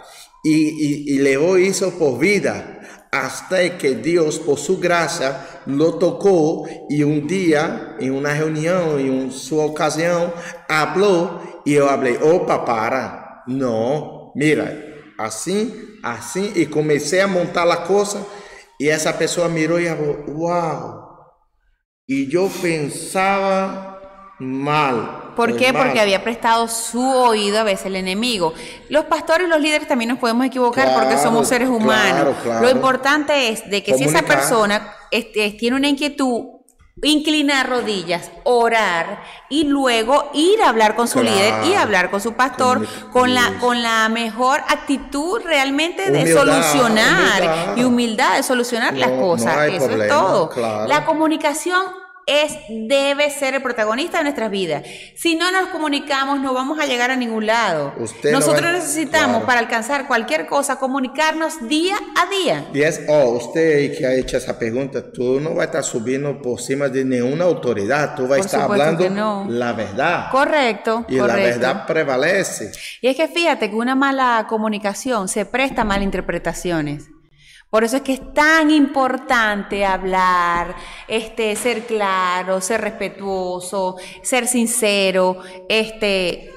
y, y, y llevó eso por vida. Hasta que Dios, por su gracia, lo tocó y un día, en una reunión, en un- su ocasión, habló y yo hablé, opa, para, no, mira, assim, assim, e comecei a montar a coisa, e essa pessoa mirou e falou, uau, e eu pensava mal. ¿Por qué? Porque había prestado su oído a veces el enemigo. Los pastores y los líderes también nos podemos equivocar Claro, porque somos seres humanos. claro, claro. Lo importante es de que si esa persona este, tiene una inquietud, inclinar rodillas, orar y luego ir a hablar con su Claro. líder y hablar con su pastor con la, con la mejor actitud realmente de solucionar humildad. y humildad de solucionar las No- cosas. Eso es todo. claro. La comunicación es, debe ser el protagonista de nuestras vidas. Si no nos comunicamos, no vamos a llegar a ningún lado. Usted no Nosotros va- necesitamos, claro. para alcanzar cualquier cosa, comunicarnos día a día. E es, oh, usted que ha hecho esa pregunta, tú no vas a estar subiendo por cima de ninguna autoridad, tú vas a estar hablando no. la verdad. Correcto, y la correcto. verdad prevalece. Y es que fíjate que una mala comunicación se presta a malinterpretaciones. Por eso es que es tan importante hablar, este, ser claro, ser respetuoso, ser sincero, este,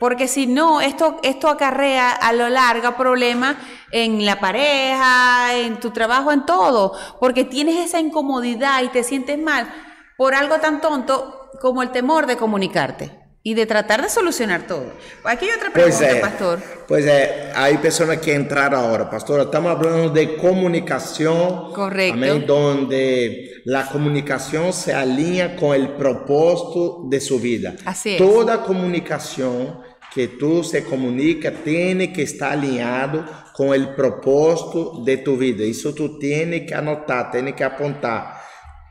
porque si no, esto, esto acarrea a lo largo problemas en la pareja, en tu trabajo, en todo, porque tienes esa incomodidad y te sientes mal por algo tan tonto como el temor de comunicarte y de tratar de solucionar todo. Aquí hay otra pregunta, Pois é, pastor. pois é, aí pessoas que entraram agora, pastora, estamos falando de comunicação, Correcto. amém, donde a comunicação se alinha com o propósito de sua vida. Así es. Toda comunicação que tu se comunica tem que estar alinhado com o propósito de tu vida. Isso tu tem que anotar, tem que apontar.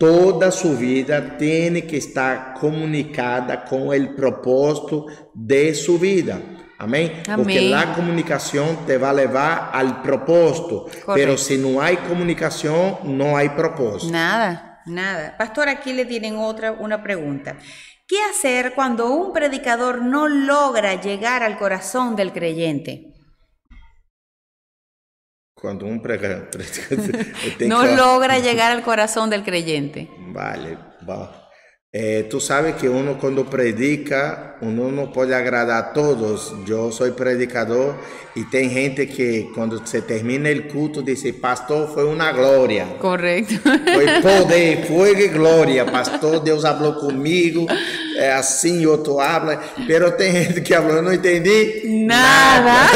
Toda sua vida tem que estar comunicada com o propósito de sua vida. Amém? Porque Amém. a comunicação te vai levar ao propósito. Correcto. Pero se não há comunicação, não há propósito. Nada, nada. Pastor, aquí le tienen otra, una pregunta. ¿Qué hacer cuando un predicador no logra llegar al corazón del creyente? Eu tenho No logra llegar al corazón del creyente. Vale, va. Eh, tú sabes que uno cuando predica, uno no puede agradar a todos. Yo soy predicador y tem gente que cuando se termina el culto dice, pastor, fue una gloria. Correcto. Foi poder, foi glória, pastor. Deus falou comigo, é assim, outro habla. Pero tem gente que falou, eu não entendi Nada.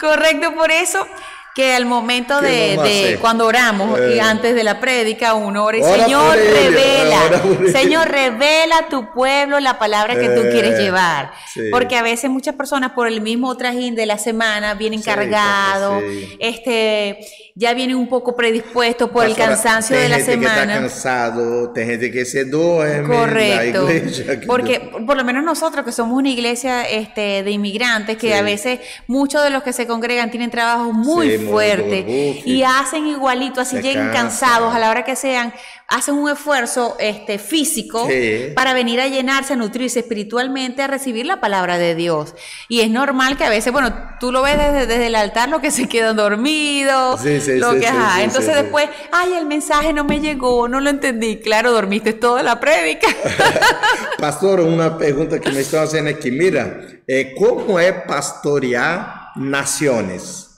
Correcto, por eso que al momento ¿Qué de, de cuando oramos y Eh. antes de la prédica, uno ora y Ora Señor, revela. Señor, revela a tu pueblo la palabra que tú Eh, quieres llevar. sí. Porque a veces muchas personas por el mismo trajín de la semana vienen Sí, cargados, sí. este, ya vienen un poco predispuestos por el cansancio de la gente que está semana. cansado, tem gente que se duerme Correcto. igreja. que- Porque por lo menos nosotros que somos una iglesia este, de inmigrantes, que Sí. a veces muchos de los que se congregan tienen trabajos muy Sí, fuertes y hacen igualito, así Se lleguen cansan. cansados a la hora que sean, hacen un esfuerzo este, físico Sí. para venir a llenarse, a nutrirse espiritualmente, a recibir la palabra de Dios. Y es normal que a veces, bueno, tú lo ves desde, desde el altar, lo que se quedan dormidos, Sí, sí, lo sí, que, ajá. Entonces después, ay, el mensaje no me llegó, no lo entendí. Claro, dormiste toda la prédica. Pastor, uma pergunta que me estão fazendo aqui. Mira, eh, como é pastorear nações?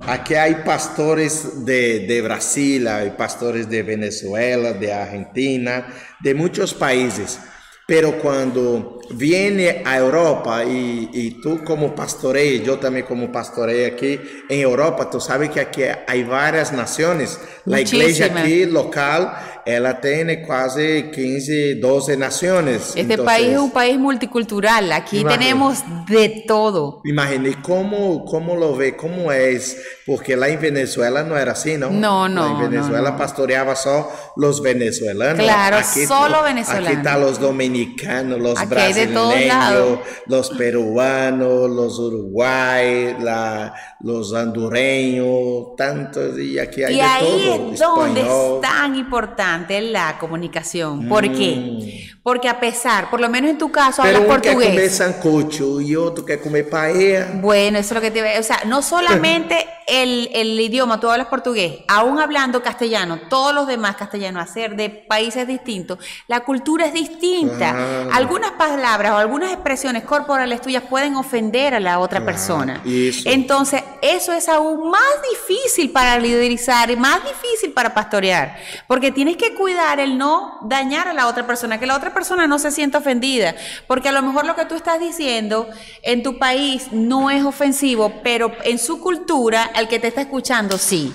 Aqui há pastores de, de Brasil, há pastores de Venezuela, de Argentina, de muitos países. Pero cuando viene a Europa y, y tú como pastorei, yo también como pastorei aquí en Europa, tú sabes que aquí hay varias naciones. La iglesia Muchísimas. aquí local, ela tiene quase 15, 12 naciones. Este Entonces, país es un país multicultural. Aquí Imagínate. tenemos de todo. Imagine como, como lo ve, como es, porque lá em Venezuela não era assim, não? Não, não, Lá em Venezuela não, não. pastoreava só os venezuelanos. Claro, Aqui- solo venezolanos. Aqui tá os dominicanos, os Aquí hay de todos lados. os peruanos, os uruguai, la, os andureños, tantos, y aquí hay Y de ahí todo. es donde es tan importante la comunicación. ¿Por Mm. qué? Porque a pesar, por lo menos en tu caso, Pero hablas um quer comer portugués. sancocho y otro quer comer paella. Bueno, eso es lo que te iba a- O sea, no solamente el, el idioma, tú hablas portugués, aún hablando castellano, todos los demás castellanos, hacer de países distintos, la cultura es distinta. Claro. Algunas palabras o algunas expresiones corporales tuyas pueden ofender a la otra Claro, persona. eso. Entonces, eso es aún más difícil para liderizar y más difícil para pastorear, porque tienes que cuidar el no dañar a la otra persona, que la otra persona no se sienta ofendida, porque a lo mejor lo que tú estás diciendo en tu país no es ofensivo, pero en su cultura, el que te está escuchando sí.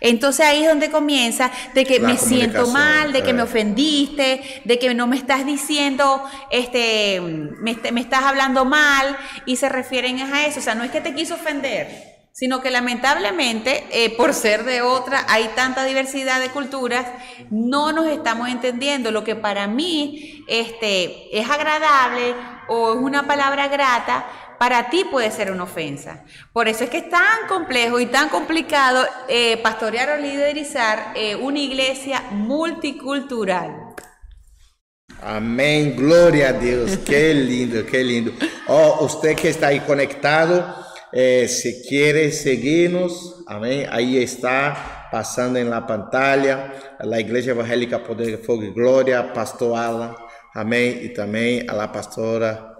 Entonces ahí es donde comienza de que La me siento mal, de que me ofendiste, de que no me estás diciendo, este, me, me estás hablando mal y se refieren a eso. O sea, no es que te quiso ofender, sino que lamentablemente, eh, por ser de otra, hay tanta diversidad de culturas, no nos estamos entendiendo. Lo que para mí este, es agradable o es una palabra grata, para ti puede ser una ofensa. Por eso es que es tan complejo y tan complicado eh, pastorear o liderizar eh, una iglesia multicultural. Amém, glória a Deus, que lindo, que lindo. Ó, você que está aí conectado, eh, se quiere seguirnos, amém, aí está passando em la pantalla, a Igreja Evangélica Poder de Fogo e Glória, Pastor Alan, amém, e também a la pastora,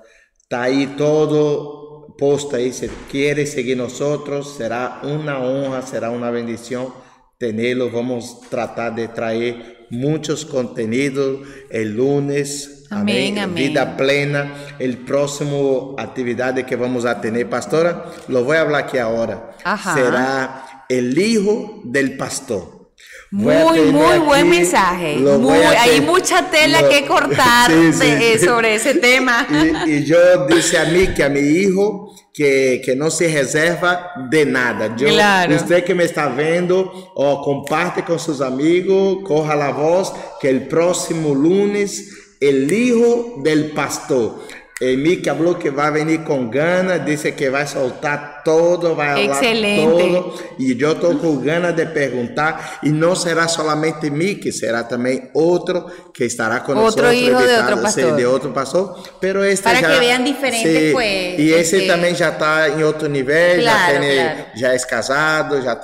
tá aí todo posto aí, se quiere seguir nosotros, será uma honra, será uma bendição tenerlo. Vamos tratar de traer muchos contenidos el lunes. Amén, amén. Vida plena. El próximo actividad que vamos a tener, pastora, lo voy a hablar aquí ahora. Ajá. Será el hijo del pastor. Muy, muy buen aquí- mensaje. lo Muy- hay mucha tela lo- que cortar Sí, sí. de- eh, sobre ese tema. Y, y yo dice a mí que a mi hijo que, que no se reserva de nada. Yo, Claro. Usted que me está viendo, o comparte con sus amigos, coja la voz que el próximo lunes el hijo del pastor. Emi que habló que va a venir con ganas, dice que va a soltar todo, va a hablar Excelente. todo. Y yo estoy con ganas de preguntar, y no será solamente mí, que será también otro que estará con Otro nosotros. hijo de invitado, otro sí, pastor. de otro pastor, pero este Para ya- que vean diferentes, sí, pues, Y ese este- también ya está en otro nivel, Claro, ya, tiene- claro. ya es casado, ya